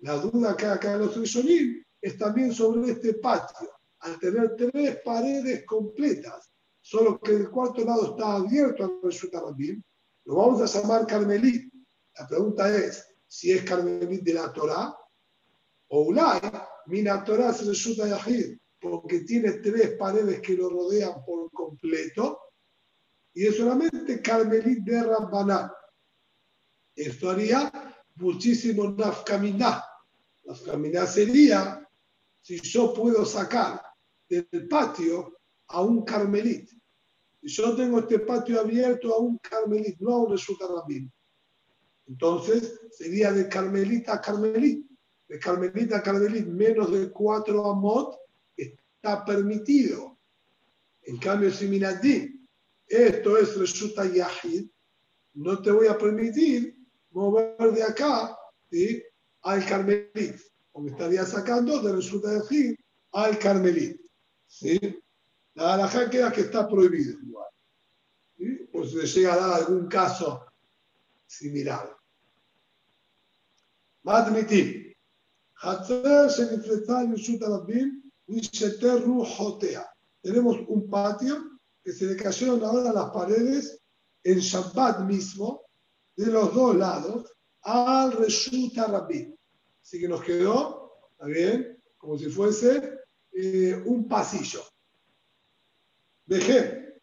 La duda que acá en los Rishonim es también sobre este patio. Al tener tres paredes completas, solo que el cuarto lado está abierto al resulta lo vamos a llamar Carmelit la pregunta es si es Carmelit de la Torah o Ulay, Mina Torah se resulta Yahid, porque tiene tres paredes que lo rodean por completo. y es solamente Carmelit de Rabbaná. Esto haría muchísimo nafkaminá. Nafkaminá sería si yo puedo sacar del patio a un carmelit. Si yo tengo este patio abierto a un carmelit, no a un resulta rabín. Entonces sería de carmelita a carmelit. De carmelita a carmelit menos de cuatro amot está permitido. En cambio, si minadí, esto es resulta yahid, no te voy a permitir mover de acá ¿sí? al carmelit porque estaría sacando de resulta decir al carmelita. ¿sí? La alhaja queda que está prohibido igual. ¿sí? Por si le llega a dar algún caso similar. Matmitim. Tenemos un patio que se le cayeron ahora las paredes en Shabbat mismo, de los dos lados, al Reshuta Rabin. Así que nos quedó, ¿está bien? Como si fuese eh, un pasillo. Veje,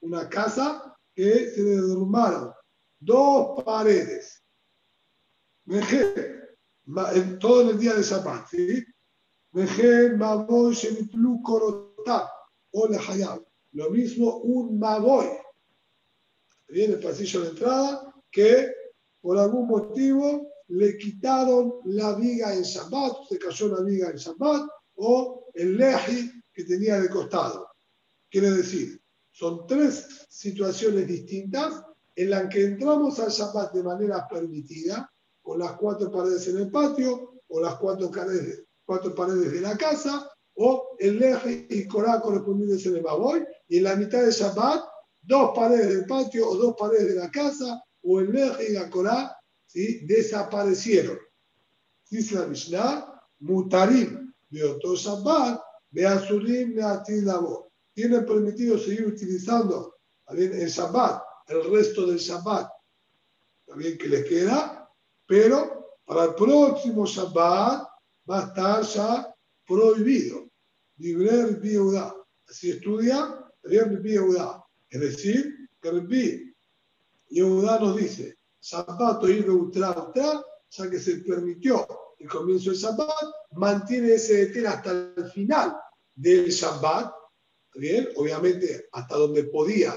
una casa que se derrumbaron dos paredes. En todo el día de Shabbat, ¿sí? Veje, Maboy, Shenitlu, Korotá, o Hayab. Lo mismo un Maboy. Viene el pasillo de entrada que por algún motivo le quitaron la viga en Shabbat, se cayó la viga en Shabbat, o el leji que tenía de costado. Quiere decir, son tres situaciones distintas en las que entramos al Shabbat de manera permitida, con las cuatro paredes en el patio, o las cuatro paredes, cuatro paredes de la casa, o el leje y Corá correspondientes en el Baboy, y en la mitad de Shabbat, dos paredes del patio o dos paredes de la casa, o el leje y la Corá ¿sí? desaparecieron. Dice la Mishnah, Mutarim de otro Shabbat, Beazurim Beatilabo. Tienen permitido seguir utilizando el Shabbat, el resto del Shabbat, también que les queda, pero para el próximo Shabbat va a estar ya prohibido. Librer Biudá. Así estudia Librer Biudá. Es decir, que Yehuda nos dice, Shabbat o ultra ya que se permitió el comienzo del Shabbat, mantiene ese detel hasta el final del Shabbat, ¿bien? Obviamente hasta donde podía,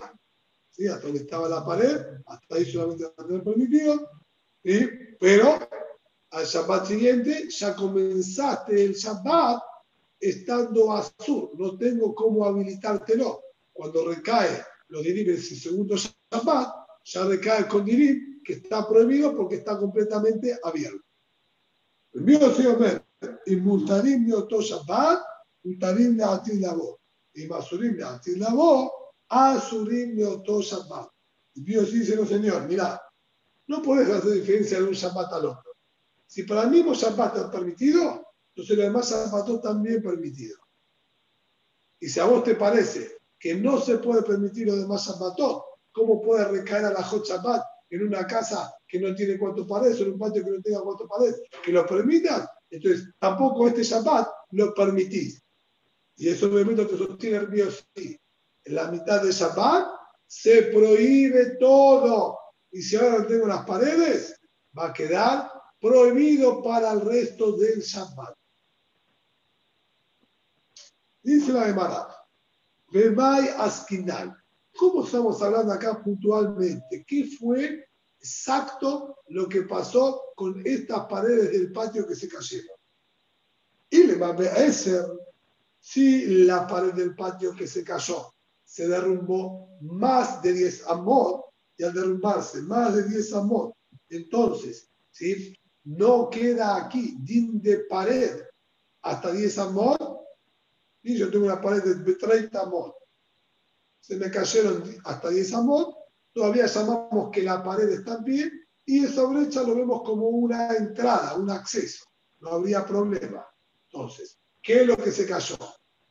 ¿sí? hasta donde estaba la pared, hasta ahí solamente tener permitido, ¿sí? pero al Shabbat siguiente ya comenzaste el Shabbat estando azul, no tengo cómo habilitártelo. Cuando recae los diribes el segundo Shabbat, con dirib que está prohibido porque está completamente abierto. El mío se llama y mutarim de otro Shabbat, mutarim de atil labo. Y masurim de atil labo, asurim de otro Shabbat. El mío sí dice, no señor, mira, no puedes hacer diferencia de un Shabbat al otro. Si para el mismo Shabbat es permitido, entonces los demás Shabbatot también permitido. Y si a vos te parece que no se puede permitir los demás Shabbatot, ¿cómo puede recaer a la Hot Shabbat en una casa que no tiene cuatro paredes, o en un patio que no tenga cuatro paredes, que lo permitas? Entonces, tampoco este Shabbat lo permitís. Y eso obviamente te sostiene el mío sí. En la mitad de Shabbat se prohíbe todo. Y si ahora no tengo las paredes, va a quedar prohibido para el resto del Shabbat. Dice la Gemara, Bemay Askinal. ¿Cómo estamos hablando acá puntualmente? ¿Qué fue exacto lo que pasó con estas paredes del patio que se cayeron? Y le va a ser si la pared del patio que se cayó se derrumbó más de 10 amot, y al derrumbarse más de 10 amot, entonces, ¿sí? no queda aquí din de pared hasta 10 amot, y yo tengo una pared de 30 amot, se me cayeron hasta 10 amot, todavía llamamos que la pared está en pie, y esa brecha lo vemos como una entrada, un acceso, no habría problema. Entonces, ¿qué es lo que se cayó?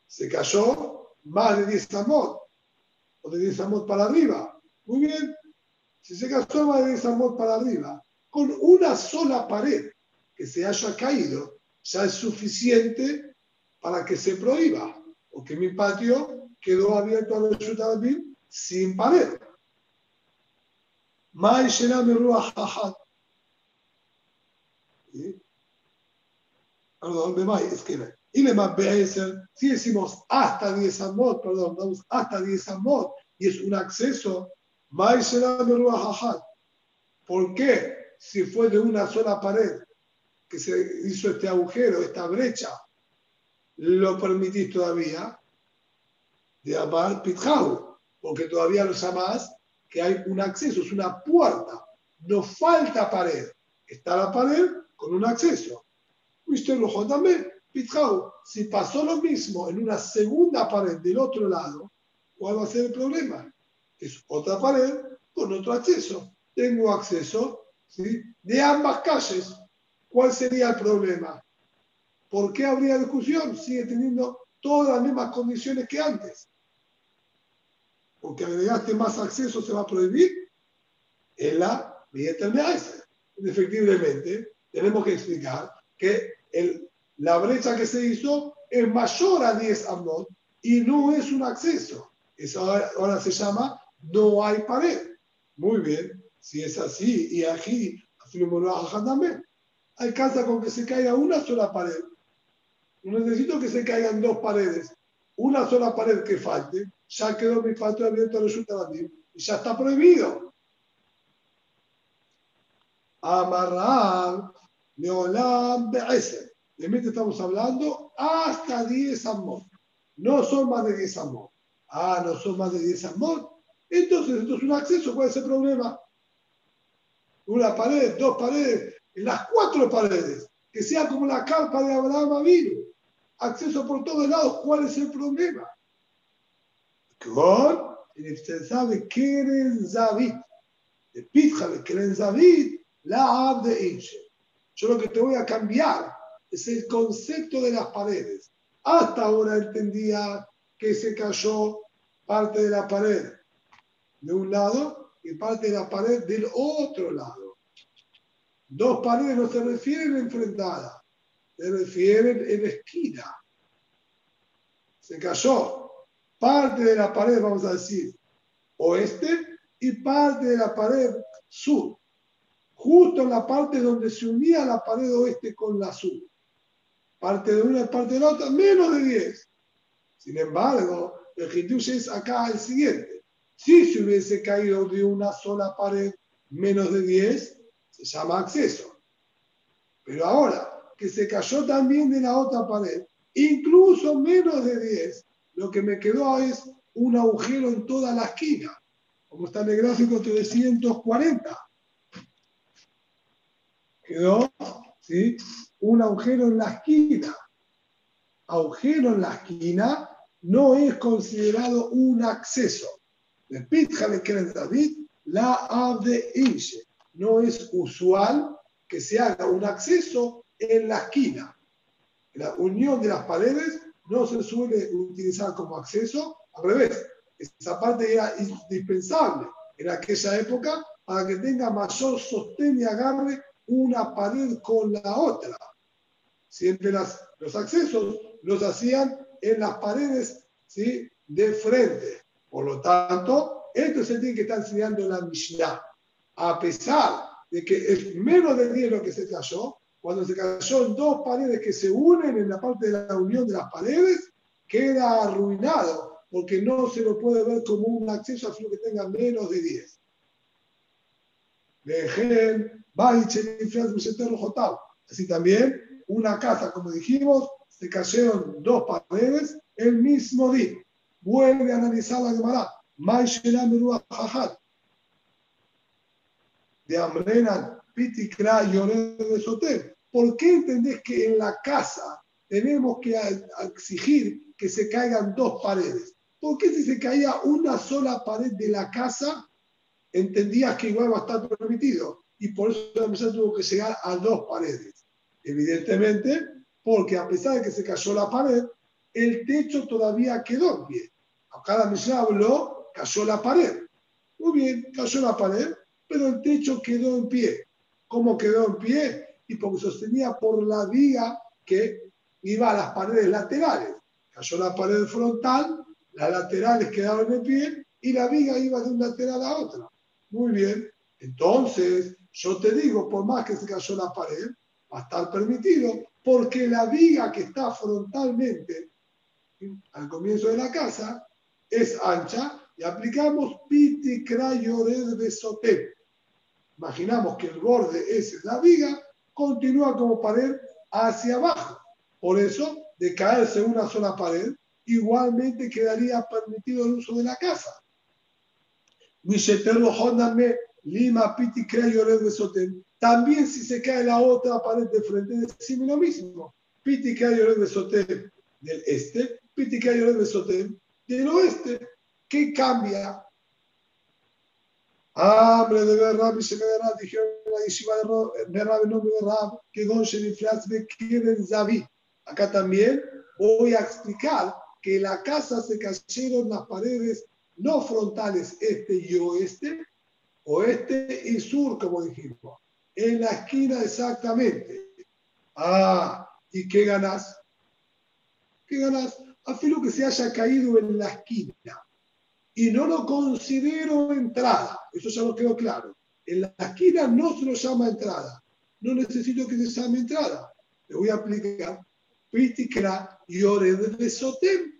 Se cayó más de 10 amot, o de 10 amot para arriba. Muy bien, si se cayó más de 10 amot para arriba, con una sola pared que se haya caído, ya es suficiente para que se prohíba, porque mi patio quedó abierto a los Yutabim sin pared. Mai Shenam Ruach. ¿Sí? Perdón, Bemai, es que y le más si decimos hasta 10 amot, perdón, hasta 10 amot, y es un acceso, Mai Shenam Ruach Ahad. ¿Por qué? Si fue de una sola pared que se hizo este agujero, esta brecha, lo permitís todavía de amar Pitjau, porque todavía lo llamás que hay un acceso, es una puerta, no falta pared, está la pared con un acceso. Usted lo también, Pitjau, si pasó lo mismo en una segunda pared del otro lado, ¿cuál va a ser el problema? Es otra pared con otro acceso. Tengo acceso ¿sí? de ambas calles. ¿Cuál sería el problema? ¿Por qué habría discusión? Sigue teniendo todas las mismas condiciones que antes. Porque agregaste más acceso, se va a prohibir. En la esa. Efectivamente, tenemos que explicar que la brecha que se hizo es mayor a 10 amot y no es un acceso. Eso ahora, se llama no hay pared. Muy bien, si es así, y aquí, también, alcanza con que se caiga una sola pared necesito que se caigan dos paredes. Una sola pared que falte, ya quedó mi patio abierto a los y ya está prohibido. Amarrar, Neolam, Be'eser. De estamos hablando hasta 10 amot. No son más de 10 amot. Ah, no son más de 10 amot. Entonces, entonces un acceso, ¿cuál es el problema? Una pared, dos paredes, las cuatro paredes, que sea como la carpa de Abraham vino acceso por todos lados. ¿Cuál es el problema? Con el sabe Keren David, de Pitja de Keren David, la Ab de Inche. Yo lo que te voy a cambiar es el concepto de las paredes. Hasta ahora entendía que se cayó parte de la pared de un lado y parte de la pared del otro lado. Dos paredes no se refieren enfrentadas se refieren en esquina. Se cayó parte de la pared, vamos a decir, oeste y parte de la pared sur. Justo en la parte donde se unía la pared oeste con la sur. Parte de una y parte de la otra, menos de 10. Sin embargo, el Hindush es acá el siguiente. Si se hubiese caído de una sola pared menos de 10, se llama acceso. Pero ahora, que se cayó también de la otra pared, incluso menos de 10, lo que me quedó es un agujero en toda la esquina, como está en el gráfico 340. Quedó ¿sí? un agujero en la esquina. Agujero en la esquina no es considerado un acceso. De que David, la Abde Inche. No es usual que se haga un acceso en la esquina. La unión de las paredes no se suele utilizar como acceso, al revés. Esa parte era indispensable en aquella época para que tenga mayor sostén y agarre una pared con la otra. Siempre las, los accesos los hacían en las paredes ¿sí? de frente. Por lo tanto, esto se tiene que estar enseñando la Mishnah. A pesar de que es menos del hielo que se cayó, cuando se cayó dos paredes que se unen en la parte de la unión de las paredes, queda arruinado, porque no se lo puede ver como un acceso a que tenga menos de 10. Así también, una casa, como dijimos, se cayeron dos paredes el mismo día. Vuelve a analizar la Gemara. De Amrenan Pitikra de Soter. ¿Por qué entendés que en la casa tenemos que exigir que se caigan dos paredes? ¿Por qué si se caía una sola pared de la casa, entendías que igual va a estar permitido? Y por eso la mesa tuvo que llegar a dos paredes. Evidentemente, porque a pesar de que se cayó la pared, el techo todavía quedó en pie. Acá la mesa habló, cayó la pared. Muy bien, cayó la pared, pero el techo quedó en pie. ¿Cómo quedó en pie? Y porque sostenía por la vía que iba a las paredes laterales. Cayó la pared frontal, las laterales quedaron en pie y la viga iba de un lateral a otra. Muy bien. Entonces, yo te digo, por más que se cayó la pared, va a estar permitido, porque la viga que está frontalmente al comienzo de la casa es ancha y aplicamos piti crayored de sotem. Imaginamos que el borde es la viga, continúa como pared hacia abajo. Por eso, de caerse una sola pared, igualmente quedaría permitido el uso de la casa. Lima, Piti, de. También si se cae la otra pared de frente, decimos lo mismo. Piti, de Sotem del este, Piti, de Sotem del oeste. ¿Qué cambia? Hambre de ver Rab y se me da dijeron la yeshiva de Rab, el nombre de Rab, que Gonchen y Flasbe quieren Zavi. Acá también voy a explicar que en la casa se cayeron las paredes no frontales este y oeste, oeste y sur, como dijimos, en la esquina exactamente. Ah, ¿y qué ganas? ¿Qué ganas? Afilo que se haya caído en la esquina y no lo considero entrada, eso ya lo quedó claro. En la esquina no se lo llama entrada, no necesito que se llame entrada. Le voy a aplicar Pitikra y Ored de Sotem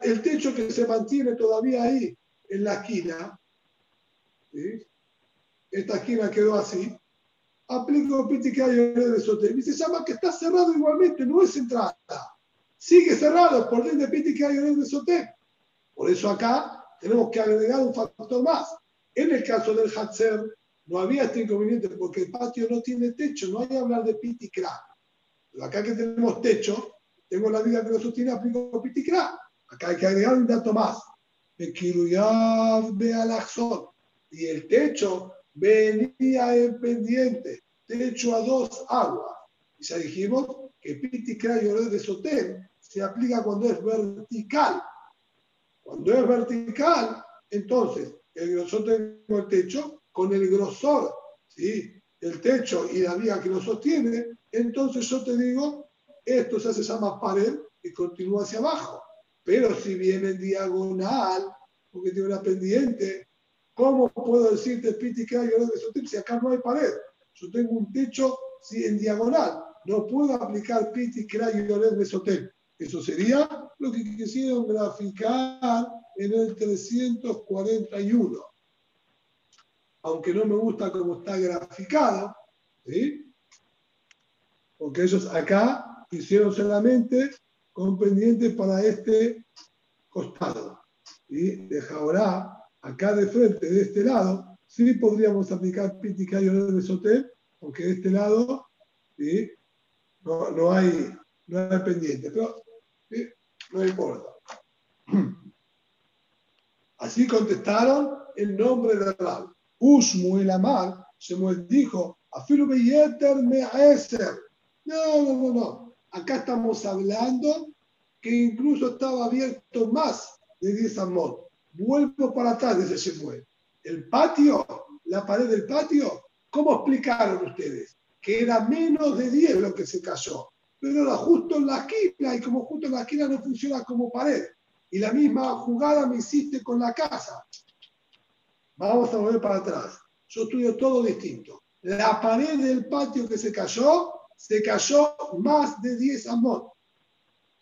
el techo que se mantiene todavía ahí en la esquina, esta esquina quedó así, aplico Pitica y de Sotel. Y se llama que está cerrado igualmente, no es entrada. Sigue cerrado por dentro de Pitica y de Sotel. Por eso acá tenemos que agregar un factor más. En el caso del Hatzer, no había este inconveniente porque el patio no tiene techo, no hay que hablar de piticra. Acá que tenemos techo, tengo la vida que lo sostiene, aplico piticra. Acá hay que agregar un dato más. Y el techo venía en pendiente, techo a dos aguas. Y ya dijimos que piticra y de sotel se aplica cuando es vertical. Cuando es vertical, entonces el grosor tengo el techo con el grosor ¿sí? el techo y la vía que lo sostiene, entonces yo te digo, esto se llama pared y continúa hacia abajo. Pero si viene en diagonal, porque tiene una pendiente, ¿cómo puedo decirte piti que hay de si acá no hay pared? Yo tengo un techo sí, en diagonal. No puedo aplicar piti que hay de sotel. Eso sería lo que quisieron graficar en el 341. Aunque no me gusta cómo está graficado, ¿sí? porque ellos acá hicieron solamente con pendiente para este costado. Y Jaorá, acá de frente, de este lado, sí podríamos aplicar Pitica y de Sotel, aunque de este lado no, hay, pendiente, no importa. Así contestaron el nombre de Rab. Ushmu el Amar, Shemuel dijo, No, no, no, no. Acá estamos hablando que incluso estaba abierto más de 10 amot. Vuelvo para atrás, dice Shemuel. El patio, la pared del patio, ¿cómo explicaron ustedes? Que era menos de 10 lo que se cayó, pero era justo en la esquina y como justo en la esquina no funciona como pared. Y la misma jugada me hiciste con la casa. Vamos a volver para atrás. Yo estudio todo distinto. La pared del patio que se cayó se cayó más de 10 amot.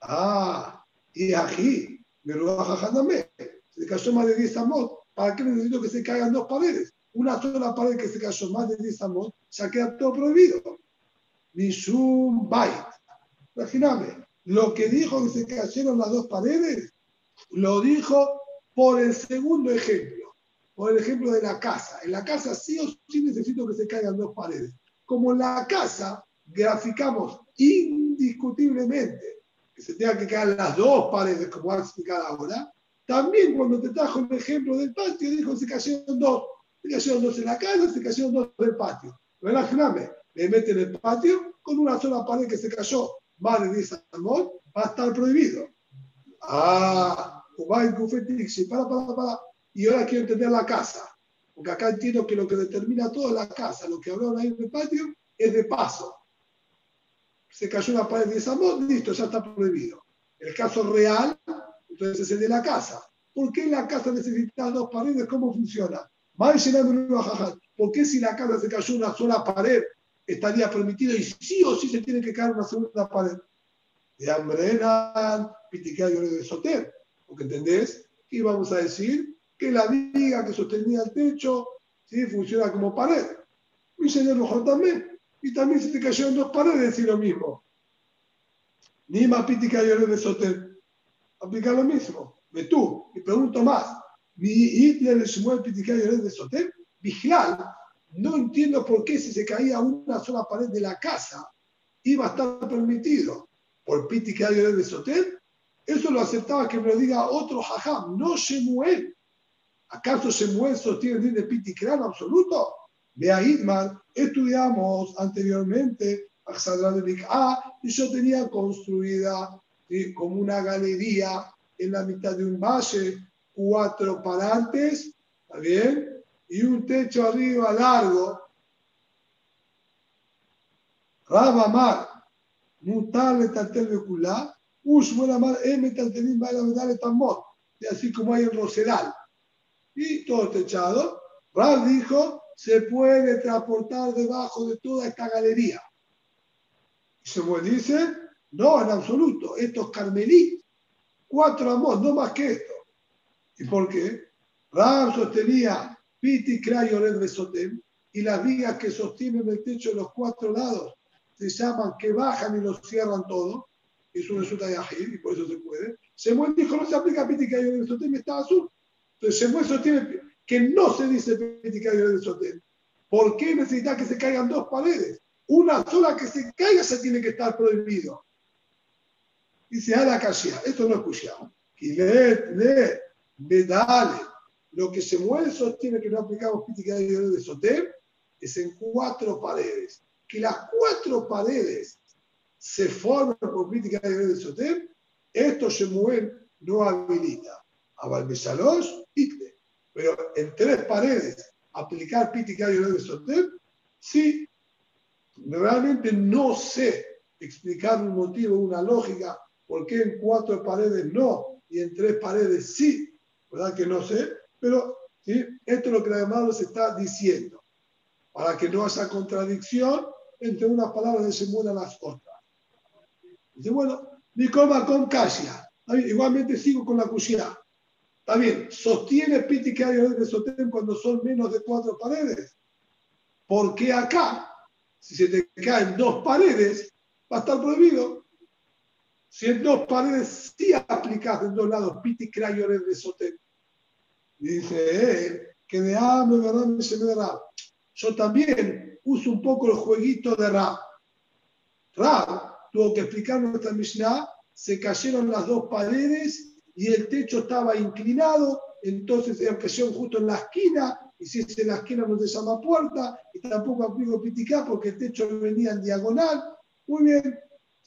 Ah, y aquí, me lo también. Se cayó más de 10 amot. ¿Para qué necesito que se caigan dos paredes? Una sola pared que se cayó más de 10 amot, ya queda todo prohibido. Mishum Bait. Imagíname, lo que dijo que se cayeron las dos paredes, lo dijo por el segundo ejemplo, por el ejemplo de la casa. En la casa sí o sí necesito que se caigan dos paredes. Como en la casa graficamos indiscutiblemente que se tenga que caer las dos paredes, como va a explicar ahora, también cuando te trajo el ejemplo del patio, dijo se cayeron dos. Se cayeron dos en la casa, se cayeron dos en el patio. Relájame, le meten el patio con una sola pared que se cayó más de 10 amor, va a estar prohibido. Ah, para, para, para. Y ahora quiero entender la casa. Porque acá entiendo que lo que determina todo es la casa. Lo que hablaron ahí en el patio es de paso se cayó una pared de esa listo, ya está prohibido. El caso real, entonces es el de la casa. ¿Por qué la casa necesita dos paredes? ¿Cómo funciona? ¿Por qué si la casa se cayó una sola pared estaría permitido y sí o sí se tiene que caer una segunda pared? De Ambrenan, Piticayo de Soter. Porque entendés que íbamos a decir que la viga que sostenía el techo ¿sí? funciona como pared. Y se también. Y también se te cayeron dos paredes y lo mismo. Ni más Piticayo de Soter. Aplica lo mismo. Ve tú. Y pregunto más. Mi Hitler Shmuel Piticayo de Soter. Vigilal. No entiendo por qué si se caía una sola pared de la casa iba a estar permitido por Piticayo de Soter eso lo aceptaba que me lo diga otro jajam, no Shemuel. ¿Acaso Shemuel sostiene de Pitikran absoluto? De Hitman, estudiamos anteriormente a y yo tenía construida como una galería en la mitad de un valle, cuatro parantes, ¿está? Y un techo arriba largo. Rabamar, Mutar Tatel Bekulá, y así como hay en Rosedal. Y todo techado. Rab dijo, se puede transportar debajo de toda esta galería. Y Samuel dice, no, en absoluto, esto es Carmelí. Cuatro amos, no más que esto. ¿Y por qué? Rab sostenía Piti Crayolet Besotem y las vigas que sostienen el techo de los cuatro lados se llaman que bajan y los cierran todo es un resulta de Ajil y por eso se puede. Semuel dijo, no se aplica Piticayo del Sotem, está azul. Entonces Semuel sostiene que no se dice Piticayo del Sotem. ¿Por qué necesita que se caigan dos paredes? Una sola que se caiga se tiene que estar prohibido. Dice, a la esto no es cushia. Y le, le, me dale. Lo que Semuel sostiene que no aplicamos Piticayo del Sotem es en cuatro paredes. Que las cuatro paredes se forma por crítica de Soter, esto Shemuel no habilita. A Balbesalosh, Pero en tres paredes, aplicar Pítica de Soter, sí, realmente no sé explicar un motivo, una lógica, por qué en cuatro paredes no y en tres paredes sí, ¿verdad que no sé? Pero esto es lo que además nos está diciendo, para que no haya contradicción entre unas palabras de Shemuel a las otras. Dice, bueno, mi coma con Kasia. Igualmente sigo con la cuchilla. Está bien, sostiene Piti que hay de Sotén cuando son menos de cuatro paredes. Porque acá, si se te caen dos paredes, va a estar prohibido. Si en dos paredes sí aplicas en dos lados Piti Crayores de Sotén. Dice él, que de hambre, verdad, se me da Yo también uso un poco el jueguito de rap. Rap tuvo que explicar nuestra Mishnah, se cayeron las dos paredes y el techo estaba inclinado, entonces se cayó justo en la esquina, y si es en la esquina no se llama puerta, y tampoco aplico piticá porque el techo venía en diagonal. Muy bien,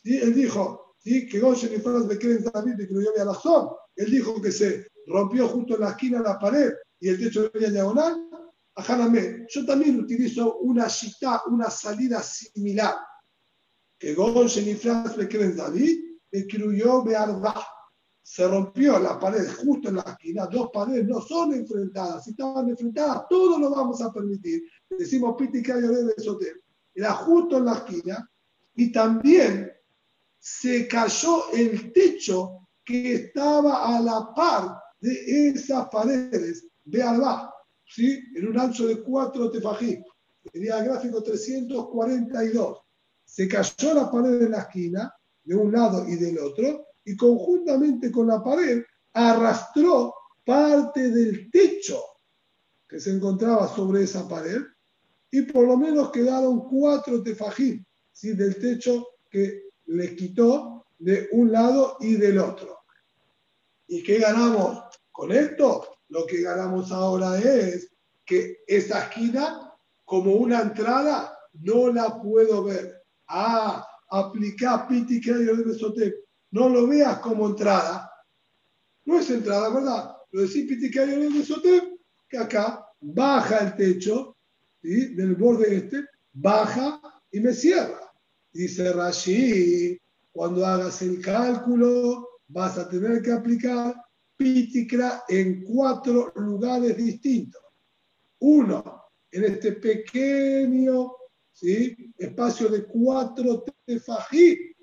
él dijo ¿sí? que Goshen y Franz de creen también que lo a la zona. Él dijo que se rompió justo en la esquina la pared y el techo venía en diagonal. Ajáname, yo también utilizo una shita, una salida similar que Goshen y Franz creen David, escribió Bearda. Se rompió la pared justo en la esquina, dos paredes no son enfrentadas, si estaban enfrentadas, todo lo vamos a permitir. Decimos Pitica y de Soter. Era justo en la esquina y también se cayó el techo que estaba a la par de esas paredes de Alba, ¿sí? en un ancho de 4 tefají. Tenía gráfico 342 se cayó la pared de la esquina, de un lado y del otro, y conjuntamente con la pared arrastró parte del techo que se encontraba sobre esa pared, y por lo menos quedaron cuatro tefajín ¿sí? del techo que les quitó de un lado y del otro. ¿Y qué ganamos con esto? Lo que ganamos ahora es que esa esquina, como una entrada, no la puedo ver Ah, aplicar Piti de Sotep. No lo veas como entrada. No es entrada, ¿verdad? Lo decís Piti de Sotep, que acá baja el techo del borde este, baja y me cierra. Dice Rashi, cuando hagas el cálculo vas a tener que aplicar Pitikra en cuatro lugares distintos. Uno, en este pequeño espacio de cuatro tefají,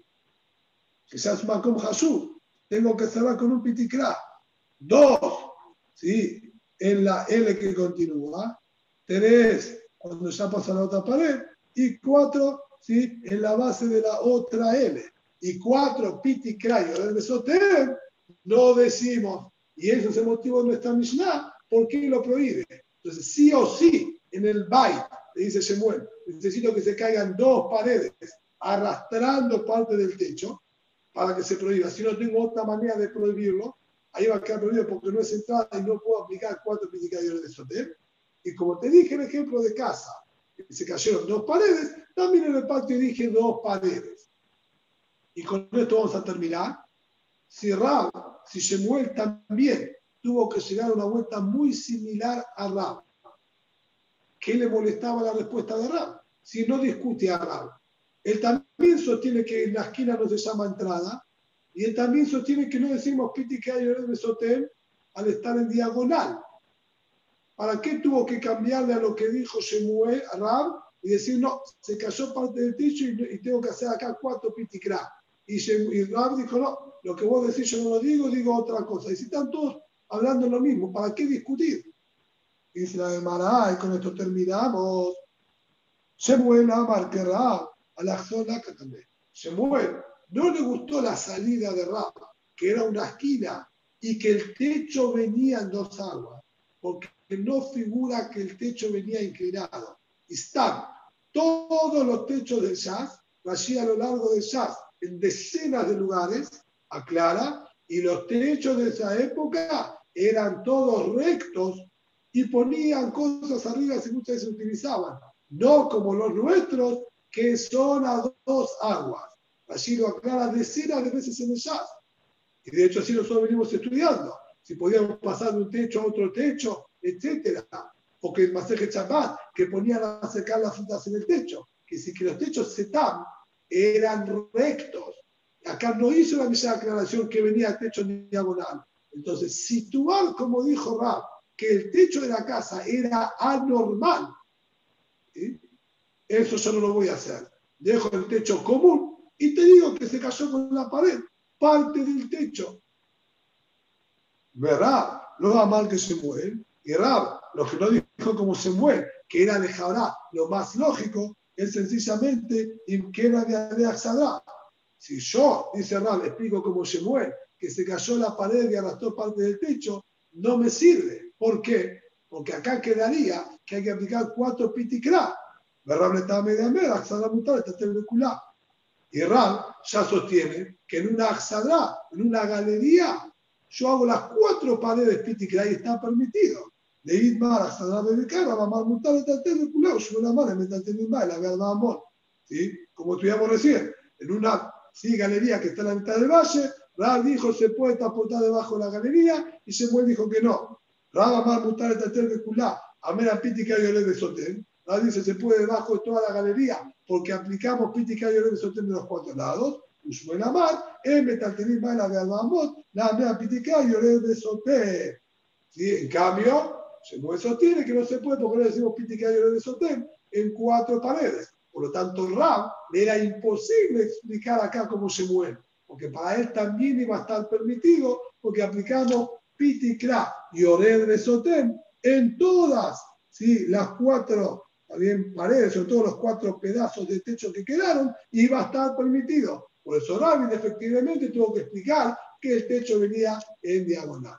llama Makom Hashub. Tengo que cerrar con un Pitikra. Dos, ¿sí? en la L que continúa. Tres, cuando ya pasa la otra pared. Y cuatro, ¿sí? en la base de la otra L. Y cuatro, Pitikra y el Besotem, no decimos, y eso es el motivo de nuestra Mishnah, ¿por qué lo prohíbe? Entonces, sí o sí, en el Bait, dice Shemuel, necesito que se caigan dos paredes arrastrando parte del techo para que se prohíba. Si no tengo otra manera de prohibirlo, ahí va a quedar prohibido porque no es entrada y no puedo aplicar cuatro indicadores de soter. Y como te dije el ejemplo de casa, que se cayeron dos paredes, también en el patio dije dos paredes. Y con esto vamos a terminar. Si Rab, si Shemuel también tuvo que llegar a una vuelta muy similar a Rab, ¿qué le molestaba la respuesta de Rab? Si no discute a Rab. Él también sostiene que en la esquina no se llama entrada, y él también sostiene que no decimos Piti que hay en Sotel al estar en diagonal. ¿Para qué tuvo que cambiarle a lo que dijo Shemuel Rab y decir, no, se cayó parte del techo y, tengo que hacer acá cuatro pitikra? Y, y Rab dijo, no, lo que vos decís yo no lo digo, digo otra cosa. Y si están todos hablando lo mismo, ¿para qué discutir? Y dice la de y con esto terminamos. Shemuel Amar que a la zona que también. Shemuel no le gustó la salida de Rab, que era una esquina y que el techo venía en dos aguas, porque no figura que el techo venía inclinado. Están todos los techos del Shaz, allí a lo largo del Shaz, en decenas de lugares, aclara, y los techos de esa época eran todos rectos y ponían cosas arriba si muchas veces utilizaban, no como los nuestros, que son a dos aguas. Así lo aclara decenas de veces en el Shaz. Y de hecho así nosotros venimos estudiando. Si podíamos pasar de un techo a otro techo, etcétera. O que el Maseje Chabat, que ponían a secar las frutas en el techo. Que si que los techos Setam eran rectos. Acá no hizo la misma aclaración que venía el techo diagonal. Entonces, situar, como dijo Rab, que el techo de la casa era anormal, eso yo no lo voy a hacer. Dejo el techo común y te digo que se cayó con la pared, parte del techo. ¿Verdad? Lo va mal que se muere. Y Rab, lo que no dijo como se muere, que era de lo más lógico, es sencillamente que era de Aleaxadá. Si yo, dice Rab, explico cómo se muere, que se cayó la pared y arrastró parte del techo, no me sirve. ¿Por qué? Porque acá quedaría que hay que aplicar cuatro. Rab le está media media, Axadá mutar, está y Rab ya sostiene que en una axadra, en una galería, yo hago las cuatro paredes pitikra y está permitido. De Idmar, axadra de Becara, Mamar Mutar, Tatel, de Kuleo, Shmuel Amar, Metal la verdad amor. ¿Sí? Como estudiamos recién, en una ¿sí? galería que está en la mitad del valle, Rab dijo se puede tapotar debajo de la galería y Shemuel dijo que no. Rab Amar Mutar, Tatel, de Kulá, Amera Pitikra y Ole de Sotel. Rab dice se puede debajo de toda la galería porque aplicamos Pitica y de los cuatro lados. Ushmuel Amar, en Metaltenim Baila de Albamot, la Mea Pitica y de Sotem. ¿Sí? En cambio, se sostiene que no se puede porque no decimos Pitica y de Sotem en cuatro paredes. Por lo tanto, Ram le era imposible explicar acá cómo se mueve, porque para él también iba a estar permitido, porque aplicamos Pitikra y Ored de Sotem en todas ¿sí? las cuatro también paredes, sobre todo los cuatro pedazos de techo que quedaron, iba a estar permitido. Por eso David efectivamente tuvo que explicar que el techo venía en diagonal.